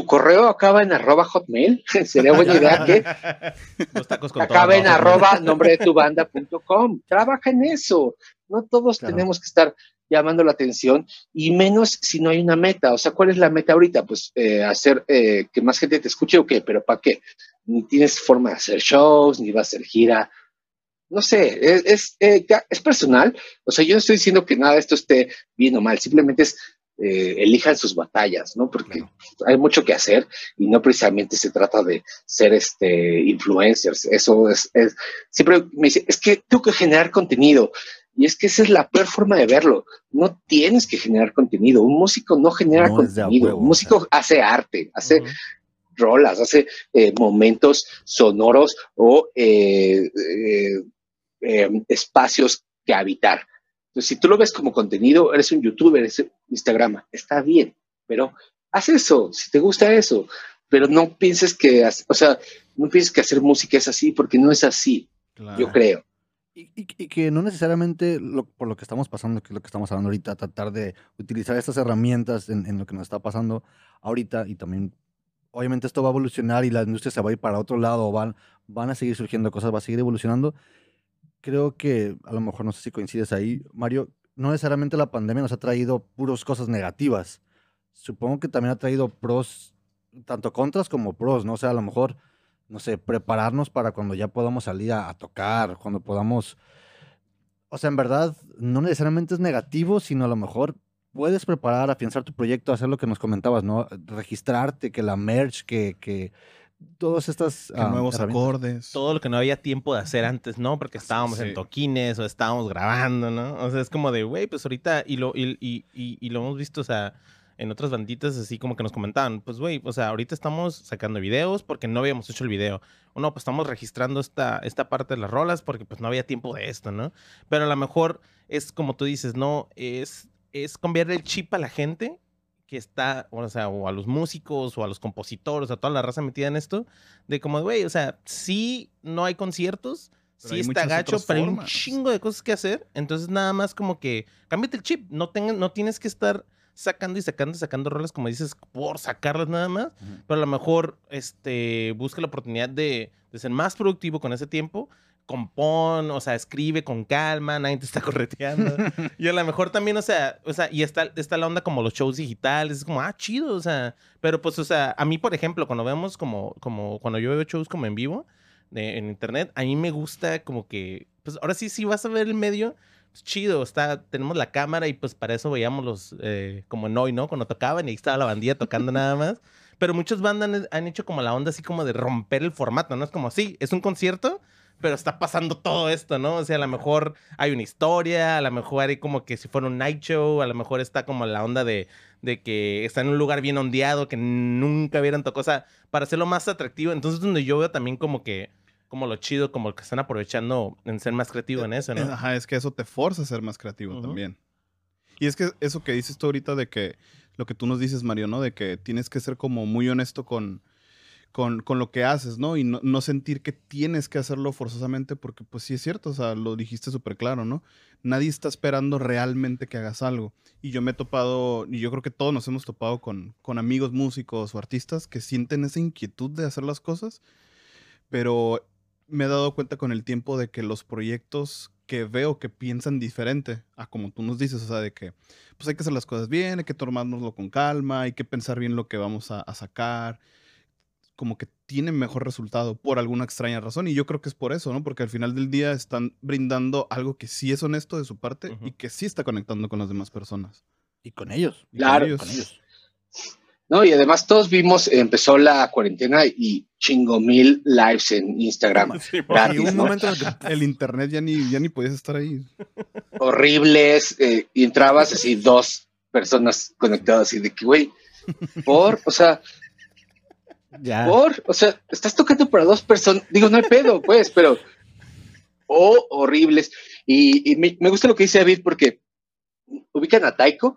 tu correo acaba en arroba hotmail, sería buena idea que acabe en arroba nombre de tu banda.com. Trabaja en eso. No todos tenemos que estar llamando la atención y menos si no hay una meta. O sea, ¿cuál es la meta ahorita? Pues eh, hacer eh, que más gente te escuche o qué, pero ¿para qué? ni tienes forma de hacer shows, ni vas a hacer gira. No sé, es, es, es personal. O sea, yo no estoy diciendo que nada de esto esté bien o mal, simplemente es eh, elijan sus batallas, ¿no? Porque hay mucho que hacer y no precisamente se trata de ser este influencers. Eso es, siempre me dice, es que tengo que generar contenido. Y es que esa es la peor forma de verlo. No tienes que generar contenido. Un músico no genera contenido. Un músico hace arte, hace rolas, hace eh, momentos sonoros o eh, espacios que habitar. Entonces, si tú lo ves como contenido, eres un youtuber, eres un Instagram, está bien, pero haz eso, si te gusta eso, pero no pienses que, o sea, no pienses que hacer música es así, porque no es así, yo creo. Y, que no necesariamente por lo que estamos pasando, que es lo que estamos hablando ahorita, tratar de utilizar estas herramientas en, lo que nos está pasando ahorita y también, obviamente esto va a evolucionar y la industria se va a ir para otro lado, van, van a seguir surgiendo cosas, va a seguir evolucionando creo que a lo mejor no sé si coincides ahí, Mario, no necesariamente la pandemia nos ha traído puros cosas negativas. Supongo que también ha traído pros, tanto contras como pros, ¿no? O sea, a lo mejor, no sé, prepararnos para cuando ya podamos salir a, tocar, cuando podamos... O sea, en verdad, no necesariamente es negativo, sino a lo mejor puedes preparar, afianzar tu proyecto, hacer lo que nos comentabas, ¿no? Registrarte, que la merch, que, que todas estas ah, nuevos acordes. Todo lo que no había tiempo de hacer antes, ¿no? Porque estábamos en toquines o estábamos grabando, ¿no? O sea, es como de, güey, pues ahorita, y lo, y, y, y, lo hemos visto, o sea, en otras banditas así como que nos comentaban, pues, güey, o sea, ahorita estamos sacando videos porque no habíamos hecho el video. O no, pues estamos registrando esta, esta parte de las rolas porque pues no había tiempo de esto, ¿no? Pero a lo mejor es como tú dices, ¿no? Es, es cambiar el chip a la gente que está, o sea, o a los músicos, o a los compositores, a toda la raza metida en esto, de como, güey, o sea, sí no hay conciertos, sí está gacho, pero hay un chingo de cosas que hacer, entonces nada más como que, cámbiate el chip, no, no tienes que estar sacando y sacando y sacando rolas, como dices, por sacarlas nada más, pero a lo mejor, este, busca la oportunidad de, de ser más productivo con ese tiempo, compón, o sea, escribe con calma, nadie te está correteando. y a lo mejor también, o sea, o sea, y está, está la onda como los shows digitales, es como, ah, chido, o sea, pero pues, o sea, a mí, por ejemplo, cuando vemos como, como, cuando yo veo shows como en vivo, de, en internet, a mí me gusta como que, pues ahora sí, si vas a ver el medio, pues chido, está, tenemos la cámara y pues para eso veíamos los, eh, como en hoy, ¿no? Cuando tocaban y ahí estaba la bandilla tocando nada más. Pero muchos bandas han hecho como la onda así como de romper el formato, ¿no? Es como, sí, es un concierto, pero está pasando todo esto, ¿no? O sea, a lo mejor hay una historia, a lo mejor hay como que si fuera un night show, a lo mejor está como la onda de, de que está en un lugar bien ondeado, que nunca vieron tocado, o sea, para hacerlo más atractivo. Entonces, donde yo veo también como que, como lo chido, como que están aprovechando en ser más creativo en eso, ¿no? Ajá, es que eso te forza a ser más creativo también. Y es que eso que dices tú ahorita de que, lo que tú nos dices, Mario, ¿no? De que tienes que ser como muy honesto con con, lo que haces, ¿no? Y no, sentir que tienes que hacerlo forzosamente, porque pues sí es cierto, o sea, lo dijiste súper claro, ¿no? Nadie está esperando realmente que hagas algo. Y yo me he topado, y yo creo que todos nos hemos topado con, con amigos músicos o artistas que sienten esa inquietud de hacer las cosas, pero me he dado cuenta con el tiempo de que los proyectos que veo que piensan diferente a como tú nos dices, o sea, de que pues hay que hacer las cosas bien, hay que tomárnoslo con calma, hay que pensar bien lo que vamos a sacar, como que tienen mejor resultado por alguna extraña razón. Y yo creo que es por eso, ¿no? Porque al final del día están brindando algo que sí es honesto de su parte y que sí está conectando con las demás personas. Y con ellos. claro. Con ellos. No, y además todos vimos, empezó la cuarentena y chingo mil lives en Instagram. un momento el internet ya ni, ya ni podías estar ahí. Horribles. Eh, y entrabas así dos personas conectadas y de que, güey, por, o sea, por, o sea, estás tocando para dos personas. Digo, no hay pedo, pues, pero. Oh, horribles. Y, me, gusta lo que dice David porque ubican a Taiko,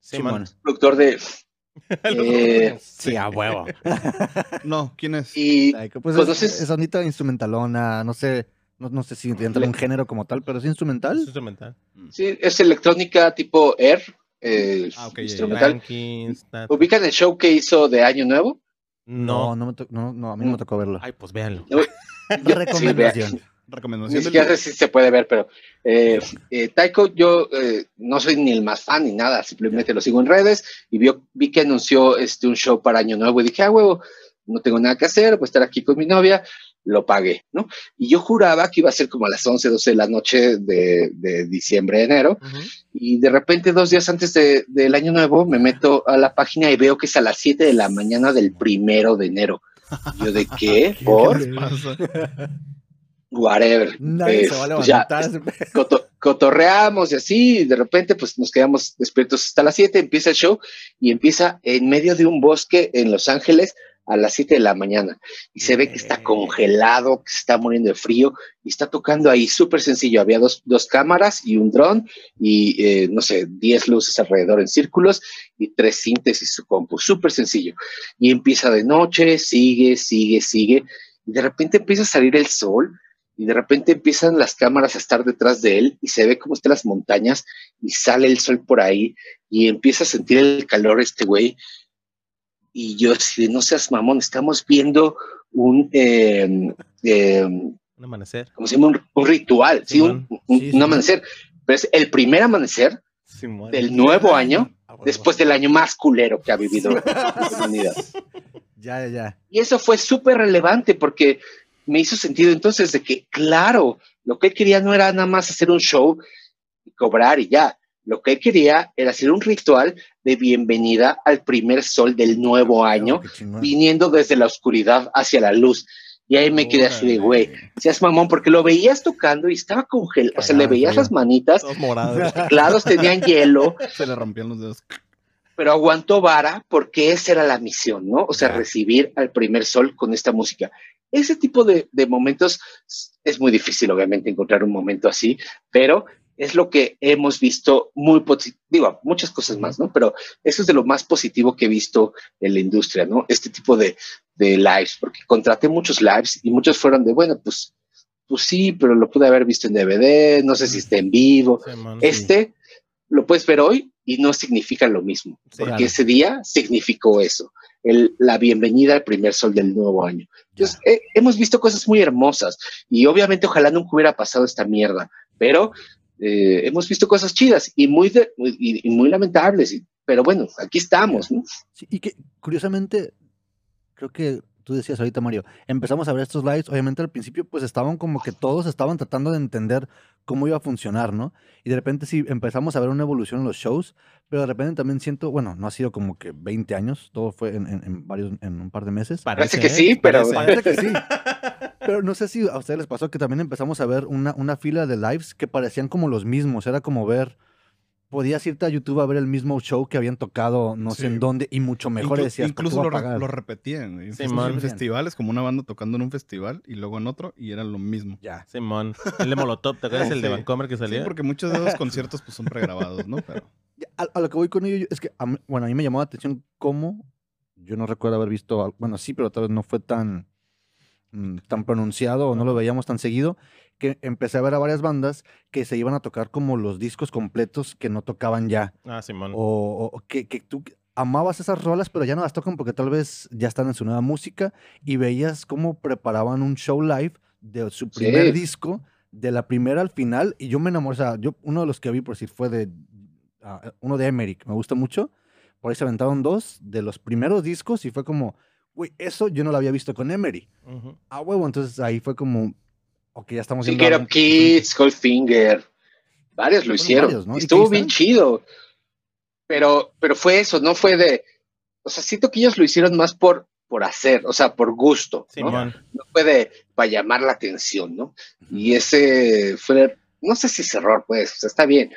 sí, man. productor de. Eh, sí, a huevo. no, ¿quién es? Y pues es, es sonita instrumentalona, no sé, no, sé si entra un género como tal, pero es instrumental. Es instrumental. Sí, es electrónica tipo Air. Eh, ah, instrumental. ¿Ubican el show que hizo de Año Nuevo? No, no, no, no, a mí no me tocó verlo. Ay, pues véanlo. Recomendación. Recomendación. Ni siquiera si se puede ver, pero eh, eh, Taiko, yo eh, no soy ni el más fan ni nada, simplemente lo sigo en redes y vi que anunció este, un show para Año Nuevo y dije, ah, huevo, no tengo nada que hacer, voy a estar aquí con mi novia, lo pagué, ¿no? Y yo juraba que iba a ser como a las 11, 12 de la noche de, de diciembre, enero, y de repente dos días antes de, del año nuevo me meto a la página y veo que es a las 7 de la mañana del primero de enero. Yo de qué, por whatever. Nadie Eh, se va a pues ya, levantar. coto- cotorreamos y así, y de repente pues nos quedamos despiertos hasta las 7, empieza el show y empieza en medio de un bosque en Los Ángeles a las 7 de la mañana y se ve que está congelado, que se está muriendo de frío y está tocando ahí súper sencillo, había dos, dos cámaras y un dron y eh, no sé, 10 luces alrededor en círculos y tres síntesis su compu, súper sencillo y empieza de noche, sigue, sigue, sigue y de repente empieza a salir el sol y de repente empiezan las cámaras a estar detrás de él y se ve cómo están las montañas y sale el sol por ahí y empieza a sentir el calor este güey y yo así de no seas mamón, estamos viendo un, eh, eh, Un amanecer. ¿cómo se llama? Un, un ritual, sí, un, un- Sí, un Simón. amanecer, pero es el primer amanecer Simón. del nuevo año Ah, bueno. después del año más culero que ha vivido la humanidad. Ya, ya, ya. Y eso fue súper relevante porque me hizo sentido entonces de que, claro, lo que él quería no era nada más hacer un show y cobrar y ya. Lo que él quería era hacer un ritual de bienvenida al primer sol del nuevo año, Oh, viniendo desde la oscuridad hacia la luz. Y ahí me quedé así de, güey, seas mamón, porque lo veías tocando y estaba congelado, o sea, le veías las manitas, los teclados tenían hielo, Se le rompían los dedos. pero aguantó vara porque esa era la misión, ¿no? O sea, recibir al primer sol con esta música. Ese tipo de, de momentos es muy difícil, obviamente, encontrar un momento así, pero es lo que hemos visto muy positivo, muchas cosas más, ¿no? Pero eso es de lo más positivo que he visto en la industria, ¿no? Este tipo de, de lives, porque contraté muchos lives y muchos fueron de, bueno, pues, pues sí, pero lo pude haber visto en DVD, no sé si está en vivo, este lo puedes ver hoy y no significa lo mismo, Sí, porque claro. ese día significó eso, el, la bienvenida al primer sol del nuevo año. Entonces, eh, hemos visto cosas muy hermosas y obviamente ojalá nunca hubiera pasado esta mierda, pero eh, hemos visto cosas chidas y muy, de- muy- y, y muy lamentables, y- pero bueno, aquí estamos, ¿no? Sí, y que curiosamente, creo que tú decías ahorita, Mario, empezamos a ver estos lives, obviamente al principio pues estaban como que todos estaban tratando de entender cómo iba a funcionar, ¿no? Y de repente sí empezamos a ver una evolución en los shows, pero de repente también siento, bueno, no ha sido como que 20 años, todo fue en, en- en varios, en un par de meses. Parece que sí, pero- Parece que sí. Pero no sé si a ustedes les pasó que también empezamos a ver una, una fila de lives que parecían como los mismos. Era como ver. Podías irte a YouTube a ver el mismo show que habían tocado no sé Sí. en dónde y mucho mejor Inclu- decías. "¿Por qué incluso lo, re- pagar?". lo repetían. Sí, en festivales, como una banda tocando en un festival y luego en otro, y era lo mismo. Ya. Simón. El de Molotov, ¿te acuerdas el de Sí. Vancomer que Sí, salía? porque muchos de esos conciertos pues son pregrabados, ¿no? Pero A, a lo que voy con ello yo- es que, a mí- bueno, a mí me llamó la atención cómo. Yo no recuerdo haber visto. Bueno, sí, pero tal vez no fue tan. Mm, tan pronunciado o no lo veíamos tan seguido. Que empecé a ver a varias bandas que se iban a tocar como los discos completos que no tocaban ya. Ah, Simón. O, o que, que tú amabas esas rolas, pero ya no las tocan porque tal vez ya están en su nueva música y veías cómo preparaban un show live de su primer Sí. disco, de la primera al final, y yo me enamoré, o sea, yo, uno de los que vi, por decir, fue de, ah, uno de Emmerich, me gusta mucho, por ahí se aventaron dos de los primeros discos y fue como, güey, eso yo no lo había visto con Emery, ah, huevo, entonces ahí fue como, ok, ya estamos algo Up Kids, Goldfinger, varios lo hicieron. varios, ¿no? y ¿Y qué Estuvo bien chido. Pero, pero fue eso, no fue de. O sea, siento que ellos lo hicieron más por, por hacer, o sea, por gusto. ¿no? No fue de para llamar la atención, ¿no? Y ese fue, no sé si es error, pues, o sea, está bien.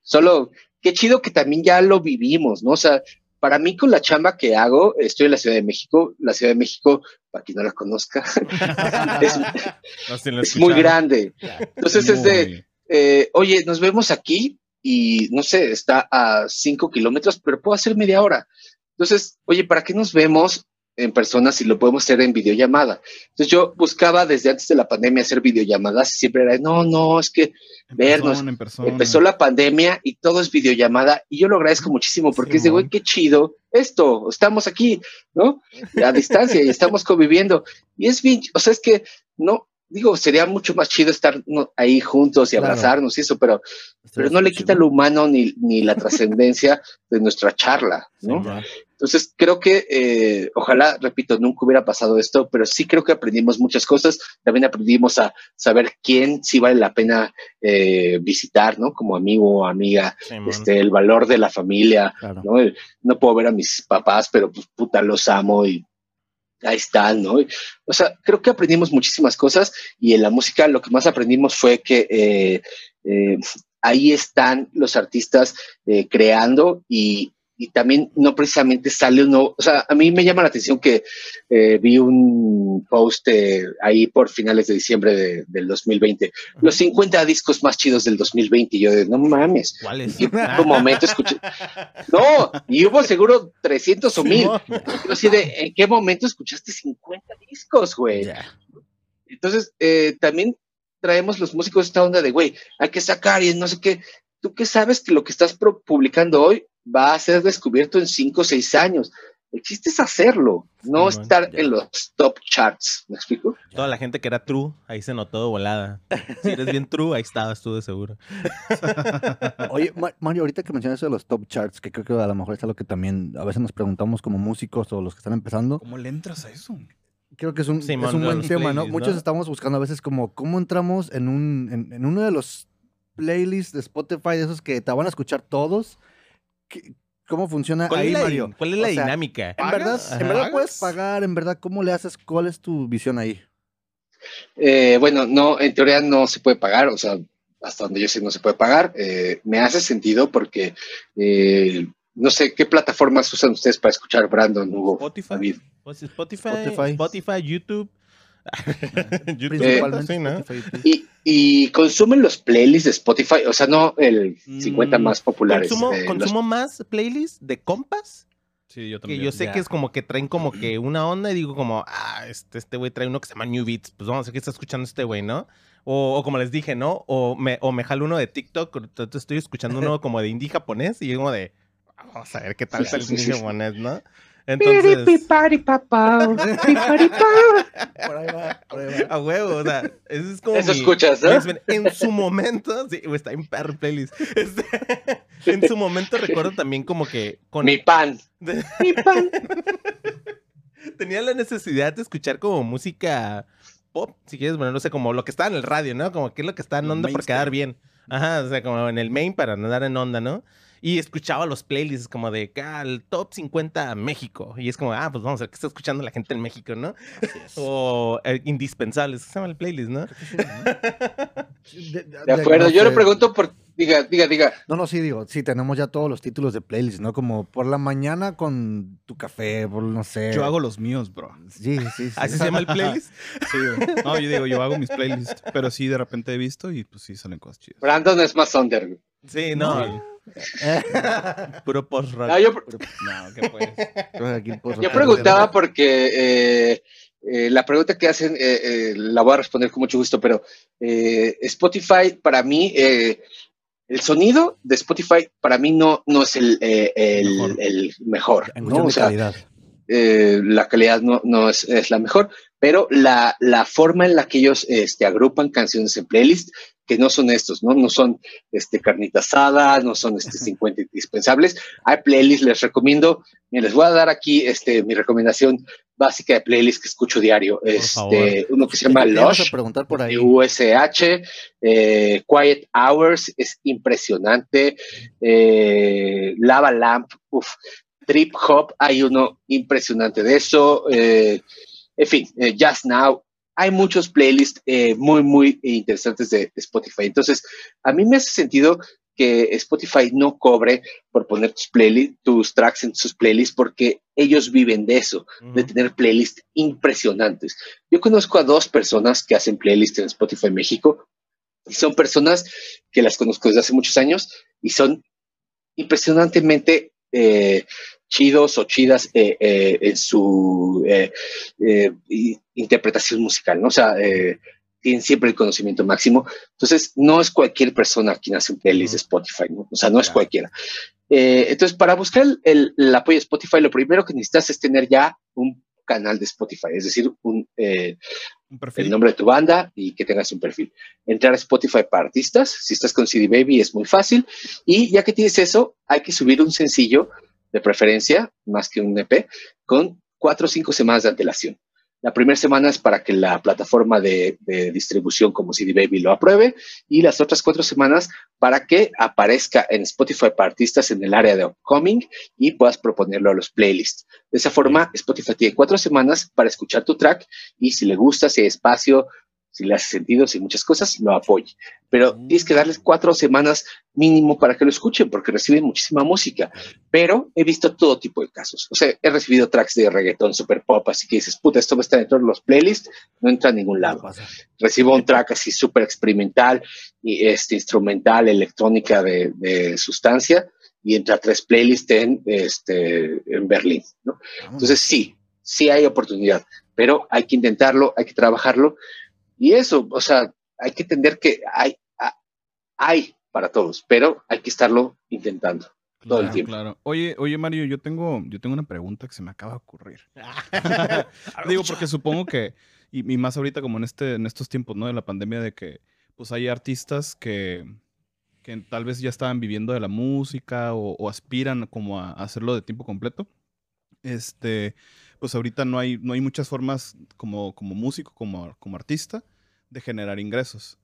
Solo, qué chido que también ya lo vivimos, ¿no? O sea, para mí con la chamba que hago, estoy en la Ciudad de México, la Ciudad de México, para quien no la conozca, es, No muy grande. Entonces es de, eh, oye, nos vemos aquí y no sé, está a cinco kilómetros, pero puedo hacer media hora. Entonces, oye, ¿para qué nos vemos en persona si lo podemos hacer en videollamada? Entonces yo buscaba desde antes de la pandemia hacer videollamadas y siempre era, no, no, es que en vernos. persona, en persona. empezó la pandemia y todo es videollamada y yo lo agradezco muchísimo porque es de, güey, qué chido esto, estamos aquí, ¿no? A distancia y estamos conviviendo. Y es bien, o sea, es que no, digo, sería mucho más chido estar ahí juntos y Claro. abrazarnos y eso, pero, pero no le quita lo humano ni, ni la trascendencia de nuestra charla, ¿no? Ya. Entonces, creo que, eh, ojalá, repito, nunca hubiera pasado esto, pero sí creo que aprendimos muchas cosas. También aprendimos a saber quién sí vale la pena eh, visitar, ¿no? Como amigo o amiga, este, el valor de la familia, ¿no? no puedo ver a mis papás, pero pues puta, los amo y ahí están, ¿no? O sea, creo que aprendimos muchísimas cosas y en la música lo que más aprendimos fue que eh, eh, ahí están los artistas eh, creando y, y también no precisamente sale uno, o sea, a mí me llama la atención que eh, vi un post eh, ahí por finales de diciembre del 2020, los 50 discos más chidos del 2020, y yo de, no mames, ¿cuáles? ¿En qué momento escuché? No, y hubo seguro 300 o 1000. Yo así de, ¿en qué momento escuchaste 50 discos, güey? Entonces, eh, también traemos los músicos esta onda de, güey, hay que sacar y no sé qué. ¿Tú qué sabes que lo que estás publicando hoy va a ser descubierto en cinco o seis años? El chiste es hacerlo, no Simón, estar ya. en los top charts. ¿Me explico? Toda la gente que era true, ahí se notó de volada. Si eres bien true, ahí estabas tú de seguro. Oye, Ma- Mario, ahorita que mencionas eso de los top charts, que creo que a lo mejor es algo que también a veces nos preguntamos como músicos o los que están empezando, ¿Cómo le entras a eso? creo que es un, Simón, es un buen tema, ¿no? Muchos ¿no? estamos buscando a veces como cómo entramos en, un, en, en uno de los playlists de Spotify, de esos que te van a escuchar todos. ¿Qué- ¿Cómo funciona ¿Cuál ahí, es la, Mario? cuál es O la sea, dinámica? En verdad, en verdad puedes pagar, en verdad, ¿cómo le haces? ¿Cuál es tu visión ahí? Eh, bueno, no, en teoría no se puede pagar, o sea, hasta donde yo sé no se puede pagar. Eh, me hace sentido porque eh, no sé qué plataformas usan ustedes para escuchar Brandon, Hugo, Spotify. David. Pues Spotify, Spotify. Spotify, YouTube. Y, y consumen los playlists de Spotify, o sea, no el 50 Mm, más populares. Consumo, eh, los- más playlists de compas Sí, yo que también. yo sé que es como que traen como que una onda y digo como, ah, este este güey trae uno que se llama New Beats, pues vamos a ver qué está escuchando este güey, ¿no? O, o como les dije, ¿no? O me, o me jalo uno de TikTok, estoy escuchando uno como de indie japonés y yo como de, vamos a ver qué tal Sí, está el indie sí, sí. japonés, ¿no? Entonces, Por ahí va, por ahí va. a huevo, o sea, eso es como Eso mi- escuchas, ¿no? En su momento, sí, está en perro playlist. Este, en su momento recuerdo también como que con Mi pan. Mi pan. tenía la necesidad de escuchar como música pop, si quieres, bueno, no sé, como lo que está en el radio, ¿no? Como que es lo que está en onda por quedar bien. Ajá, o sea, como en el main para andar en onda, ¿no? Y escuchaba los playlists como de ah, el top 50 México. Y es como, ah, pues vamos a ver qué está escuchando la gente en México, ¿no? O eh, indispensables, se llama el playlist, ¿no? De, De acuerdo, no yo le pregunto por. Diga, diga, diga. No, no, sí, digo, sí, tenemos ya todos los títulos de playlist, ¿no? Como por la mañana con tu café, por no sé. Yo hago los míos, bro. Sí, sí, sí. Así se llama el playlist. Sí, güey. No, yo digo, yo hago mis playlists, pero sí de repente he visto y pues sí salen cosas chidas. Brandon es más under. Sí, no. Puro post-rock. Ah, yo, No, ¿qué pues? Yo preguntaba porque eh, eh, la pregunta que hacen eh, eh, la voy a responder con mucho gusto, pero eh, Spotify para mí, eh, el sonido de Spotify para mí no, no es el, eh, el- Mejor. el mejor. Calidad. eh, la calidad no, no es, es la mejor, pero la, la forma en la que ellos este, agrupan canciones en playlist, que no son estos, ¿no? No son este, carnita asada, no son este, 50 indispensables. Hay playlists, les recomiendo, les voy a dar aquí este, mi recomendación básica de playlist que escucho diario. Este, uno que se llama Lush. preguntar por ahí. de USH, eh, Quiet Hours es impresionante, eh, Lava Lamp, uf, Trip Hop, hay uno impresionante de eso, eh, en fin, Just Now, hay muchos playlists eh, muy, muy interesantes de, de Spotify. Entonces, a mí me hace sentido que Spotify no cobre por poner tus playlists, tus tracks en sus playlists, porque ellos viven de eso de tener playlists impresionantes. Yo conozco a dos personas que hacen playlists en Spotify México y son personas que las conozco desde hace muchos años y son impresionantemente eh, chidos o chidas eh, eh, en su eh, eh, interpretación musical, ¿no? O sea, eh, tienen siempre el conocimiento máximo. Entonces, no es cualquier persona quien hace un playlist de Spotify, ¿no? O sea, no es Claro. cualquiera. Eh, entonces, para buscar el, el- el apoyo de Spotify, lo primero que necesitas es tener ya un canal de Spotify, es decir, un, Un el perfil. nombre de tu banda y que tengas un perfil. Entrar a Spotify para artistas, si estás con CD Baby es muy fácil y ya que tienes eso, hay que subir un sencillo de preferencia, más que un EP, con cuatro o cinco semanas de antelación. La primera semana es para que la plataforma de, distribución como CD Baby lo apruebe y las otras cuatro semanas para que aparezca en Spotify para artistas en el área de upcoming y puedas proponerlo a los playlists. De esa forma, Spotify tiene cuatro semanas para escuchar tu track y si le gusta, si hay espacio, si le hace sentido, si muchas cosas, lo apoye. Pero mm. tienes que darles cuatro semanas mínimo para que lo escuchen, porque reciben muchísima música. Pero he visto todo tipo de casos. O sea, he recibido tracks de reggaetón super pop, así que dices, puta, esto va a estar dentro de los playlists, no entra a ningún lado. Recibo un track así súper experimental, y este, instrumental, electrónica de, sustancia, y entra a tres playlists en, este, en Berlín. Entonces, sí, sí hay oportunidad, pero hay que intentarlo, hay que trabajarlo y eso, o sea, hay que entender que hay, hay para todos, pero hay que estarlo intentando todo el tiempo. Claro. Oye, oye Mario, yo tengo, yo tengo una pregunta que se me acaba de ocurrir. Digo, porque supongo que, y, más ahorita como en este, en estos tiempos, ¿no? De la pandemia, de que pues hay artistas que, que tal vez ya estaban viviendo de la música o, aspiran como a, hacerlo de tiempo completo. Este, pues ahorita no hay, no hay muchas formas como, como músico, como, como artista, de generar ingresos.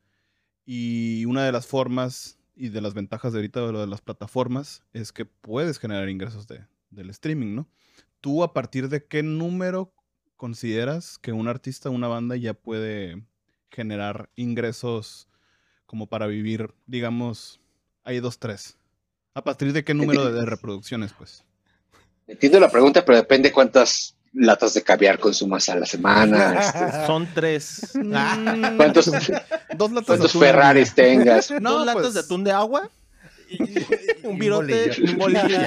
Y una de las formas y de las ventajas de ahorita de lo de las plataformas es que puedes generar ingresos de, del streaming, ¿no? ¿Tú a partir de qué número consideras que un artista, una banda ya puede generar ingresos como para vivir, digamos, hay dos, tres? ¿A partir de qué número de, reproducciones, pues? Entiendo la pregunta, pero depende cuántas latas de caviar consumas a la semana. Este. Son tres. Mm. ¿Cuántos, Dos latas ¿cuántos Ferraris tengas? No, ¿Dos latas pues. de atún de agua? un virote, un bolillo.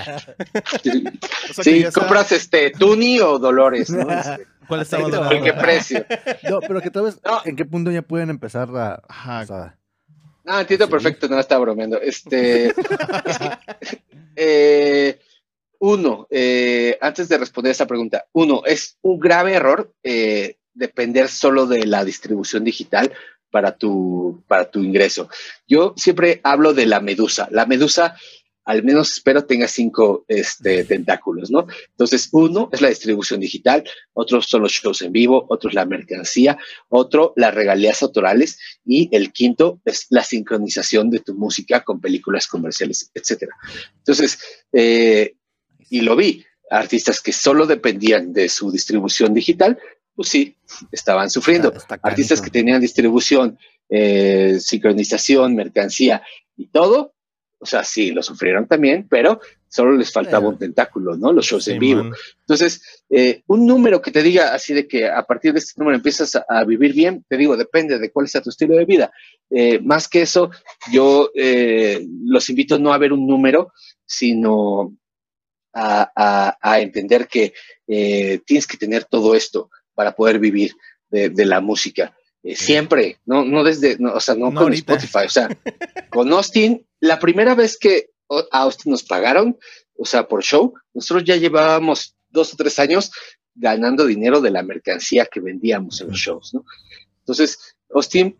sí, compras este Tuni o Dolores, ¿no? Este, ¿Cuál está ¿En qué precio? No, pero que tal vez, ¿en qué punto ya pueden empezar a... Ajá. Ah, entiendo perfecto, no estaba bromeando. Este, eh, uno, eh, antes de responder esa pregunta, uno, es un grave error eh, depender solo de la distribución digital para tu, para tu ingreso. Yo siempre hablo de la medusa. La medusa, al menos espero, tenga cinco este, tentáculos, ¿no? Entonces, uno es la distribución digital, otros son los shows en vivo, otro es la mercancía, otro las regalías autorales y el quinto es la sincronización de tu música con películas comerciales, etcétera. Entonces, eh, y lo vi, artistas que solo dependían de su distribución digital, pues sí, estaban sufriendo. artistas que tenían distribución, eh, sincronización, mercancía y todo, o sea, sí, lo sufrieron también, pero solo les faltaba un tentáculo, ¿no? Los shows en vivo. Entonces, eh, un número que te diga así de que a partir de este número empiezas a, vivir bien, te digo, depende de cuál sea tu estilo de vida. Eh, más que eso, yo los invito no a ver un número, sino a, entender que eh, tienes que tener todo esto para poder vivir de, la música. Eh, siempre, no, no desde, o sea, no, con Spotify, o sea, con Austin, la primera vez que a Austin nos pagaron, o sea, por show, nosotros ya llevábamos dos o tres años ganando dinero de la mercancía que vendíamos en los shows, ¿no? Entonces, Austin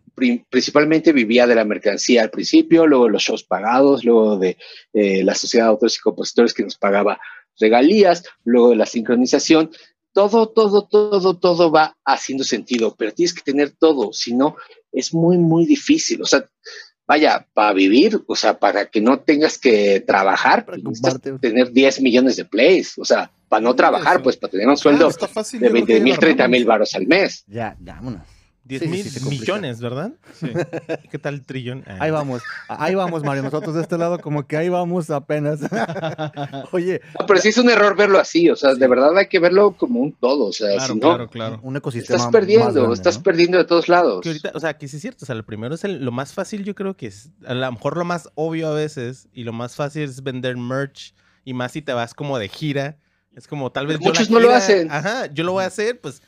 principalmente vivía de la mercancía al principio, luego de los shows pagados, luego de eh, la sociedad de autores y compositores que nos pagaba regalías, luego de la sincronización. Todo, todo, todo, todo va haciendo sentido, pero tienes que tener todo, si no, es muy, muy difícil. O sea, vaya, para vivir, o sea, para que no tengas que trabajar, tener 10 millones de plays, o sea, para no trabajar, pues para tener un sueldo ah, de 20 mil, 30 mil baros al mes. Ya, vámonos. 10 mil millones, ¿verdad? Sí. ¿Qué tal trillón? Ah. Ahí vamos, ahí vamos, Mario. Nosotros de este lado, como que ahí vamos apenas. Oye. pero sí es un error verlo así, o sea, de verdad hay que verlo como un todo, o sea, si no, claro, claro. un ecosistema. Estás perdiendo, estás perdiendo de todos lados. Que ahorita, o sea, que sí es cierto, o sea, lo primero es lo más fácil, yo creo que es, a lo mejor lo más obvio a veces, y lo más fácil es vender merch, y más si te vas como de gira. Es como tal vez. muchos no lo hacen. Ajá, yo lo voy a hacer, pues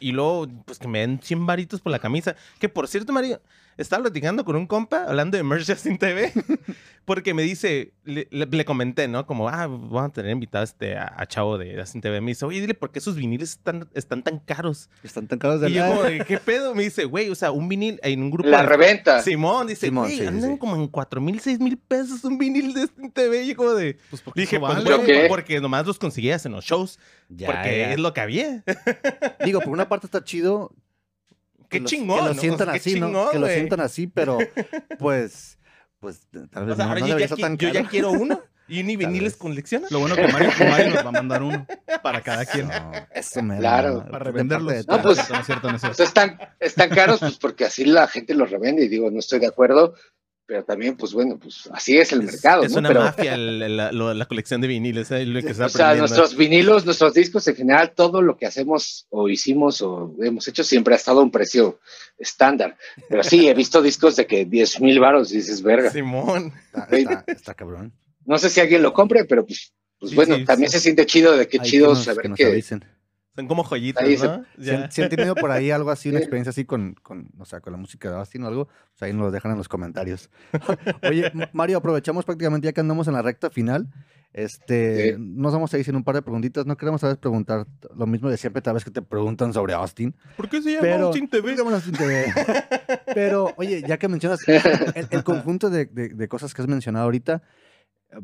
y luego, pues que me den 100 varitos por la camisa. Que por cierto, Mario, estaba platicando con un compa hablando de Merch Justin TV, porque me dice, le, le- le comenté, ¿no? Como, ah, vamos a tener invitado este, a, a Chavo de Justin TV. Me dice, oye, dile, ¿por qué esos viniles están, están tan caros? Están tan caros de Y yo como, ¿qué pedo? Me dice, güey, o sea, un vinil en un grupo La de- reventa. Simón dice, Simón, güey, sí, andan sí. como en 4 mil, 6 mil pesos un vinil de Justin TV. Y yo como de, Pues dije, eso pues, vale. ¿Pero güey, qué? porque nomás los conseguías en los shows, Ya, porque ya. es lo que había. Digo, por una parte está chido. Qué los- chingón. Que lo ¿no? sientan así, ¿no? chingón, Que lo sientan así, pero pues, pues tal vez O sea, no, ahora no yo, debería ya, estar tan qui- yo ya quiero uno. Y ni viniles vez. colecciona. Lo bueno que Mario, Mario nos va a mandar uno para cada quien. No, eso me Claro. da- Para de revenderlos. parte de No, pues- No es cierto, no es O cierto. sea, están, están caros, pues porque así la gente los revende. Y digo, no estoy de acuerdo. Pero también, pues bueno, pues así es el Es- mercado, Es ¿no? una pero, mafia el- la, lo- la colección de viniles. ¿eh? Lo que está o sea, aprendiendo. nuestros vinilos, nuestros discos, en general, todo lo que hacemos o hicimos o hemos hecho siempre ha estado a un precio estándar. Pero sí, he visto discos de que 10 mil baros y dices, verga. Simón. Está, está- está cabrón. No sé si alguien lo compre, pero pues, pues Sí, bueno, sí, también sí. se siente chido de qué Ahí chido que nos, saber que nos que, avisen. Son como joyitas, Ahí ¿no? Si Ya. han, si han tenido por ahí algo así, una experiencia así con, con, o sea, con la música de Austin o algo, pues ahí nos lo dejan en los comentarios. Oye, Mario, aprovechamos prácticamente ya que andamos en la recta final. Este, Sí. nos vamos a ir sin un par de preguntitas. No queremos a veces preguntar lo mismo de siempre, tal vez que te preguntan sobre Austin. ¿Por qué se llama Pero, Austin TV? ¿por qué llaman Austin TV? Pero, oye, ya que mencionas el, el conjunto de, de- de cosas que has mencionado ahorita,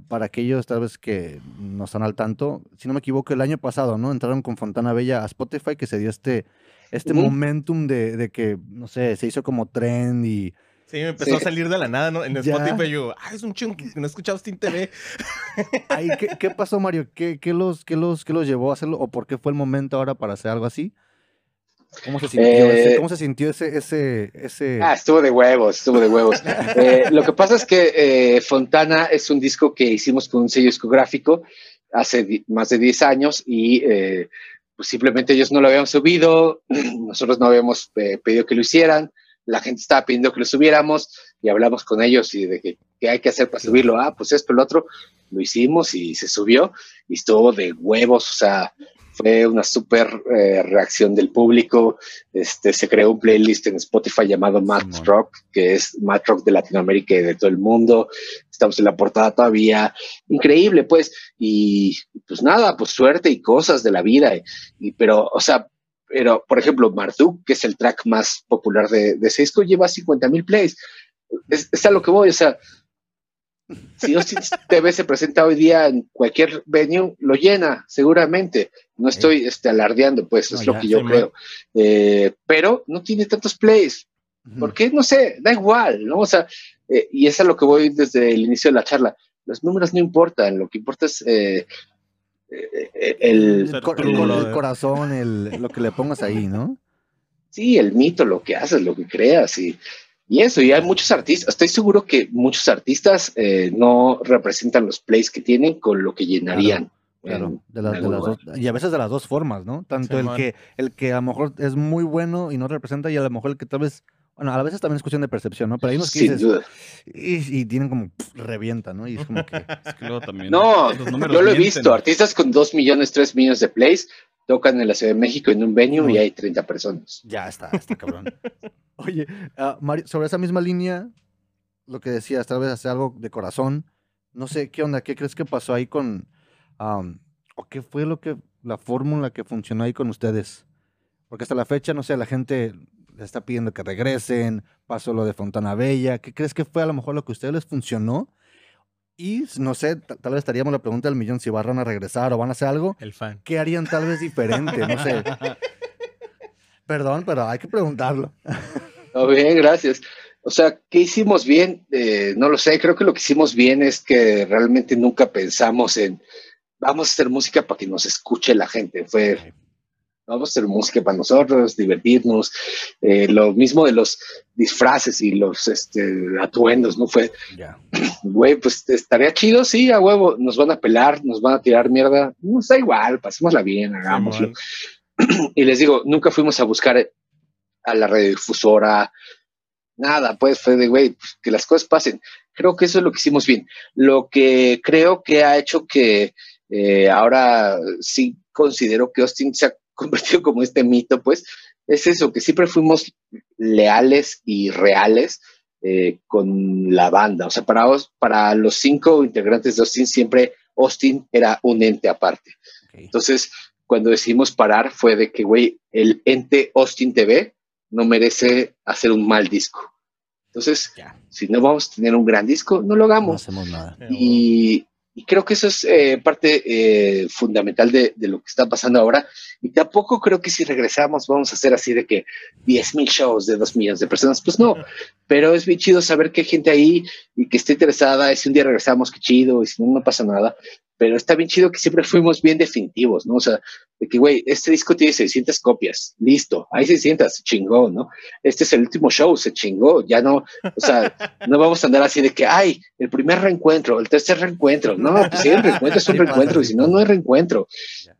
para aquellos tal vez que no están al tanto, si no me equivoco, el año pasado, ¿no? Entraron con Fontana Bella a Spotify, que se dio este, este momentum de, de que, no sé, se hizo como trend y... Sí, me empezó a salir de la nada ¿no? en Ya. Spotify. Yo, ah, es un chingo que no he escuchado Austin TV. Ay, ¿qué, qué pasó, Mario? ¿Qué, qué los, qué, los, ¿Qué los llevó a hacerlo? ¿O por qué fue el momento ahora para hacer algo así? ¿Cómo se sintió, ese, Eh, ¿cómo se sintió ese, ese, ese... Ah, estuvo de huevos, estuvo de huevos. Eh, lo que pasa es que eh, Fontana es un disco que hicimos con un sello discográfico hace más de 10 años y pues simplemente ellos no lo habían subido, nosotros no habíamos pedido que lo hicieran, la gente estaba pidiendo que lo subiéramos y hablamos con ellos y de que, qué hay que hacer para subirlo. Ah, pues esto, lo otro, lo hicimos y se subió y estuvo de huevos, o sea, fue una súper eh, reacción del público. Este, se creó un playlist en Spotify llamado Simón. Rock, que es Math Rock de Latinoamérica y de todo el mundo. Estamos en la portada todavía. Increíble, pues. Y pues nada, pues suerte y cosas de la vida. Y, y- pero, o sea, pero, por ejemplo, Marduk, que es el track más popular de, de ese disco, lleva 50 mil plays. Es, es a lo que voy, o sea, si Austin TV se presenta hoy día en cualquier venue, lo llena, seguramente. No estoy este, alardeando, pues, No, es lo ya, que yo creo. Eh, pero no tiene tantos plays. ¿Por qué? No sé, da igual, ¿no? O sea, eh, y es a lo que voy desde el inicio de la charla. Los números no importan, lo que importa es eh, eh, eh, el, El, el el brother. corazón, el, lo que le pongas ahí, ¿no? sí, el mito, lo que haces, lo que creas y, y eso. Y hay muchos artistas, estoy seguro que muchos artistas eh, no representan los plays que tienen con lo que llenarían. Claro, en- de, las- en de algún las lugar. dos, y a veces de las dos formas, ¿no? Tanto el que, el que a lo mejor es muy bueno y no representa, y a lo mejor el que tal vez, bueno, a veces también es cuestión de percepción, ¿no? Pero hay unos que Sin dices, duda. y, y tienen como, revienta, ¿no? Y es como que, Es que luego también. No, yo lo he visto. Artistas con 2 millones, 3 millones de plays tocan en la Ciudad de México en un venue y hay 30 personas. ya está, está cabrón. Oye, ah, Mario, sobre esa misma línea, lo que decías, tal vez hacer algo de corazón, no sé, ¿qué onda? ¿Qué crees que pasó ahí con, o qué fue lo que, la fórmula que funcionó ahí con ustedes? Porque hasta la fecha, no sé, la gente les está pidiendo que regresen, pasó lo de Fontana Bella, ¿qué crees que fue a lo mejor lo que a ustedes les funcionó? Y no sé, ta- tal vez estaríamos la pregunta del millón si van a regresar o van a hacer algo. El fan. ¿Qué harían tal vez diferente? No sé. Perdón, pero hay que preguntarlo. No, bien, gracias. O sea, ¿qué hicimos bien? Eh, no lo sé, creo que lo que hicimos bien es que realmente nunca pensamos en vamos a hacer música para que nos escuche la gente. Fue vamos a hacer música para nosotros, divertirnos. Eh, lo mismo de los disfraces y los este, atuendos, ¿no? Fue, güey, pues estaría chido, sí, a huevo, nos van a pelar, nos van a tirar mierda, nos da igual, pasémosla bien, hagámoslo. Y les digo, nunca fuimos a buscar a la radiodifusora, nada, pues fue de, güey, pues, que las cosas pasen. Creo que eso es lo que hicimos bien. Lo que creo que ha hecho que eh, ahora sí considero que Austin se ha convertido como este mito, pues, es eso, que siempre fuimos leales y reales eh, con la banda. O sea, para, para los cinco integrantes de Austin siempre Austin era un ente aparte. Entonces, cuando decidimos parar fue de que, güey, el ente Austin TV no merece hacer un mal disco. Entonces, si no vamos a tener un gran disco, no lo hagamos. No hacemos nada. Y, y creo que eso es eh, parte eh, fundamental de, de, lo que está pasando ahora. Y tampoco creo que si regresamos vamos a hacer así de que 10 mil shows de 2 millones de personas. Pues no, pero es bien chido saber que hay gente ahí y que esté interesada. Y si un día regresamos, qué chido. Y si no, no pasa nada pero está bien chido que siempre fuimos bien definitivos, ¿no? O sea, de que, güey, este disco tiene 600 copias, listo, hay 600, se chingó, ¿no? Este es el último show, se chingó, ya no, o sea, no vamos a andar así de que, ay, el primer reencuentro, el tercer reencuentro, no, pues sí, el reencuentro es un reencuentro, y si no, no hay reencuentro.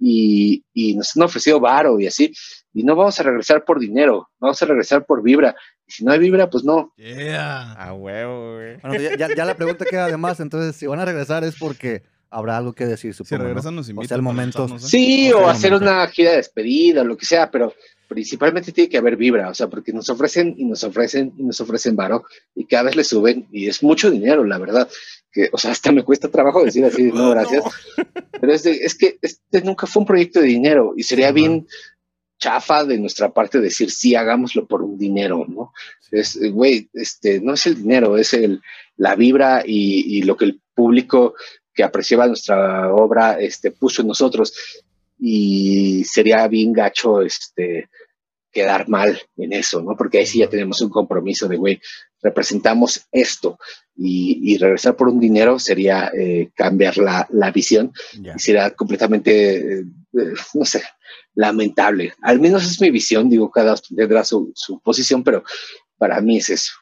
Y, y nos han ofrecido varo y así, y no vamos a regresar por dinero, vamos a regresar por vibra. Y si no hay vibra, pues no. Yeah. A huevo, güey. Bueno, ya, ya, la pregunta queda además, entonces, si van a regresar es porque habrá algo que decir, supongo. Si regresan, nos invitan. O sea, el momento. Sí, o, hacer una gira de despedida, o lo que sea, pero principalmente tiene que haber vibra, o sea, porque nos ofrecen y nos ofrecen y nos ofrecen varo y cada vez le suben y es mucho dinero, la verdad. Que, o sea, hasta me cuesta trabajo decir así, no, gracias. Pero es, es que este nunca fue un proyecto de dinero y sería bien chafa de nuestra parte decir sí, hagámoslo por un dinero, ¿no? Es, güey, este, no es el dinero, es el, la vibra y, y lo que el público que apreciaba nuestra obra este, puso en nosotros y sería bien gacho este, quedar mal en eso, ¿no? Porque ahí sí ya tenemos un compromiso de, güey, representamos esto y, regresar por un dinero sería eh, cambiar la, la visión y sería completamente, eh, no sé, lamentable. Al menos es mi visión, digo, cada tendrá su, su posición, pero para mí es eso.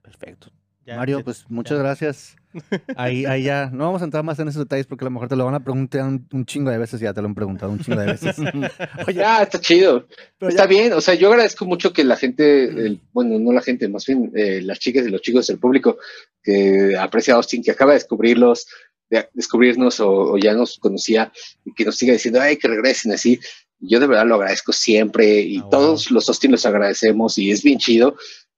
Perfecto. Mario, pues muchas gracias Ahí, ahí ya, no vamos a entrar más en esos detalles porque a lo mejor te lo van a preguntar un, chingo de veces, ya te lo han preguntado un chingo de veces. Oye, ya, está chido. está bien, o sea, yo agradezco mucho que la gente, bueno, no la gente, más bien eh, las chicas y los chicos del público que aprecia a Austin, que acaba de descubrirlos, de descubrirnos o, ya nos conocía y que nos siga diciendo, ay, que regresen así. Yo de verdad lo agradezco siempre y ah, todos los Austin los agradecemos y es bien chido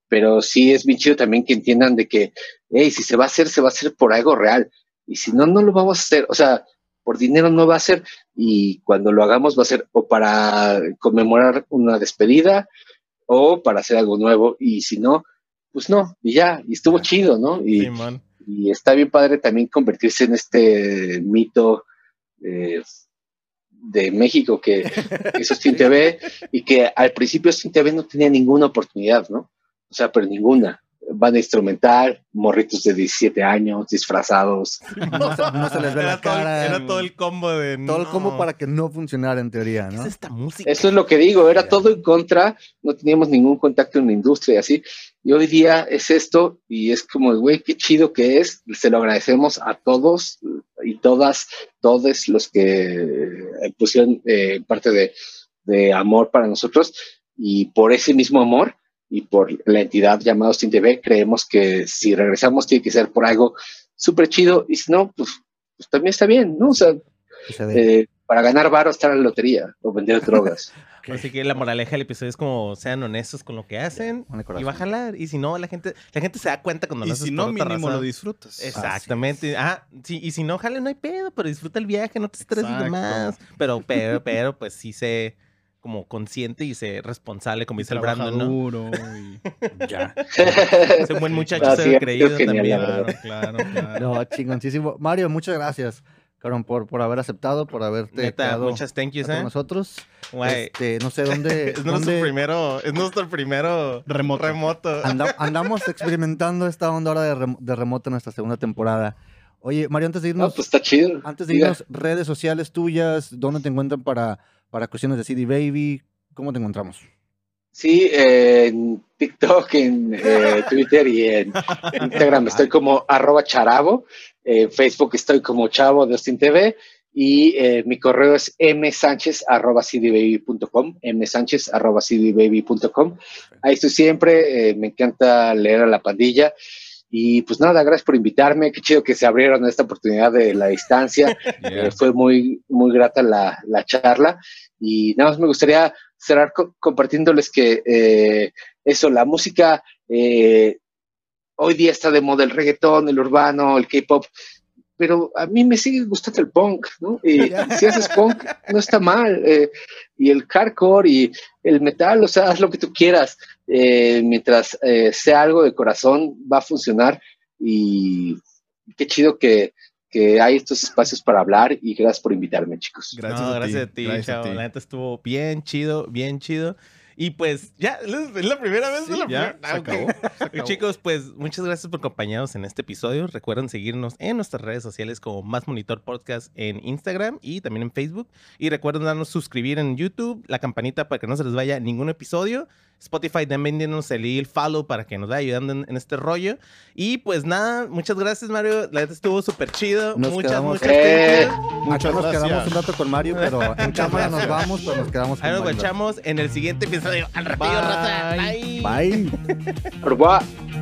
pero sí es bien chido también que entiendan de que, hey, si se va a hacer, se va a hacer por algo real. Y si no, no lo vamos a hacer. O sea, por dinero no va a ser. Y cuando lo hagamos va a ser o para conmemorar una despedida o para hacer algo nuevo. Y si no, pues no. Y ya, y estuvo chido, ¿no? Y, y está bien padre también convertirse en este mito. de México que, es Austin TV y que al principio Austin TV no tenía ninguna oportunidad, ¿no? O sea, pero ninguna. Van a instrumental, morritos de 17 años, disfrazados. No, se les ve la cara. era todo el combo de. Todo el combo para que no funcionara en teoría, ¿no? es esta música? Eso es lo que digo, era todo en contra, no teníamos ningún contacto en la industria, así. Y hoy día es esto, y es como, güey, qué chido que es. Se lo agradecemos a todos y todas, todos los que pusieron eh, parte de, de amor para nosotros. Y por ese mismo amor, y por la entidad llamada Austin TV, creemos que si regresamos tiene que ser por algo súper chido y si no, pues, pues, también está bien, ¿no? O sea, eh, para ganar varo estar en la lotería o vender drogas. Así que la moraleja del episodio es como sean honestos con lo que hacen y va a jalar. Y si no, la gente, la gente se da cuenta cuando y si no, mínimo lo disfrutas. Exactamente. Ah, sí, y si no jale, no hay pedo, pero disfruta el viaje, no te estreses más. Pero, pero, pero, pues sí se como consciente y se responsable, como dice el Brandon, ¿no? duro y ya. es un buen muchacho, se creído también. Claro, claro, claro. No, chingoncísimo. Mario, muchas gracias. Cabrón, por, por haber aceptado, por haberte Neta, muchas thank yous, con ¿eh? nosotros. Este, no sé dónde. es nuestro primero, es nuestro primero remoto. remoto. andamos experimentando esta onda ahora de, de remoto en nuestra segunda temporada. Oye, Mario, antes de irnos. pues está chido. Antes de irnos, redes sociales tuyas, ¿dónde te encuentran para para cuestiones de CD Baby? ¿Cómo te encontramos? Sí, en TikTok, en eh, Twitter y en Instagram estoy como arroba charabo. En Facebook estoy como chavo de Austin TV. Y eh, mi correo es msánchez arroba cdbaby.com, msánchez arroba cdbaby.com. Ahí estoy siempre, eh, me encanta leer a la pandilla. Y pues nada, gracias por invitarme. Qué chido que se abrieron esta oportunidad de la distancia. fue muy, muy grata la, la charla. Y nada más me gustaría cerrar compartiéndoles que eh, eso, la música eh, hoy día está de moda el reggaetón, el urbano, el K-pop, pero a mí me sigue gustando el punk, ¿no? Y si haces punk, no está mal. Eh, y el hardcore y el metal, o sea, haz lo que tú quieras. Mientras sea algo de corazón, va a funcionar. Y qué chido que, que hay estos espacios para hablar y gracias por invitarme, chicos. Gracias, a, ti, gracias La neta estuvo bien chido, bien chido. Y pues ya, es la primera vez. la ya, se, acabó, Chicos, pues muchas gracias por acompañarnos en este episodio. Recuerden seguirnos en nuestras redes sociales como Más Monitor Podcast en Instagram y también en Facebook. Y recuerden darnos suscribir en YouTube, la campanita para que no se les vaya ningún episodio. Spotify también denos el follow para que nos vaya ayudando en, este rollo. Y pues nada, muchas gracias, Mario. La verdad estuvo súper chido. muchas, quedamos, muchas, eh, muchas nos quedamos un rato con Mario, pero en cámara nos vamos, pero nos quedamos con Ahí nos guachamos en el siguiente episodio. Al rápido, Bye. Bye. Bye.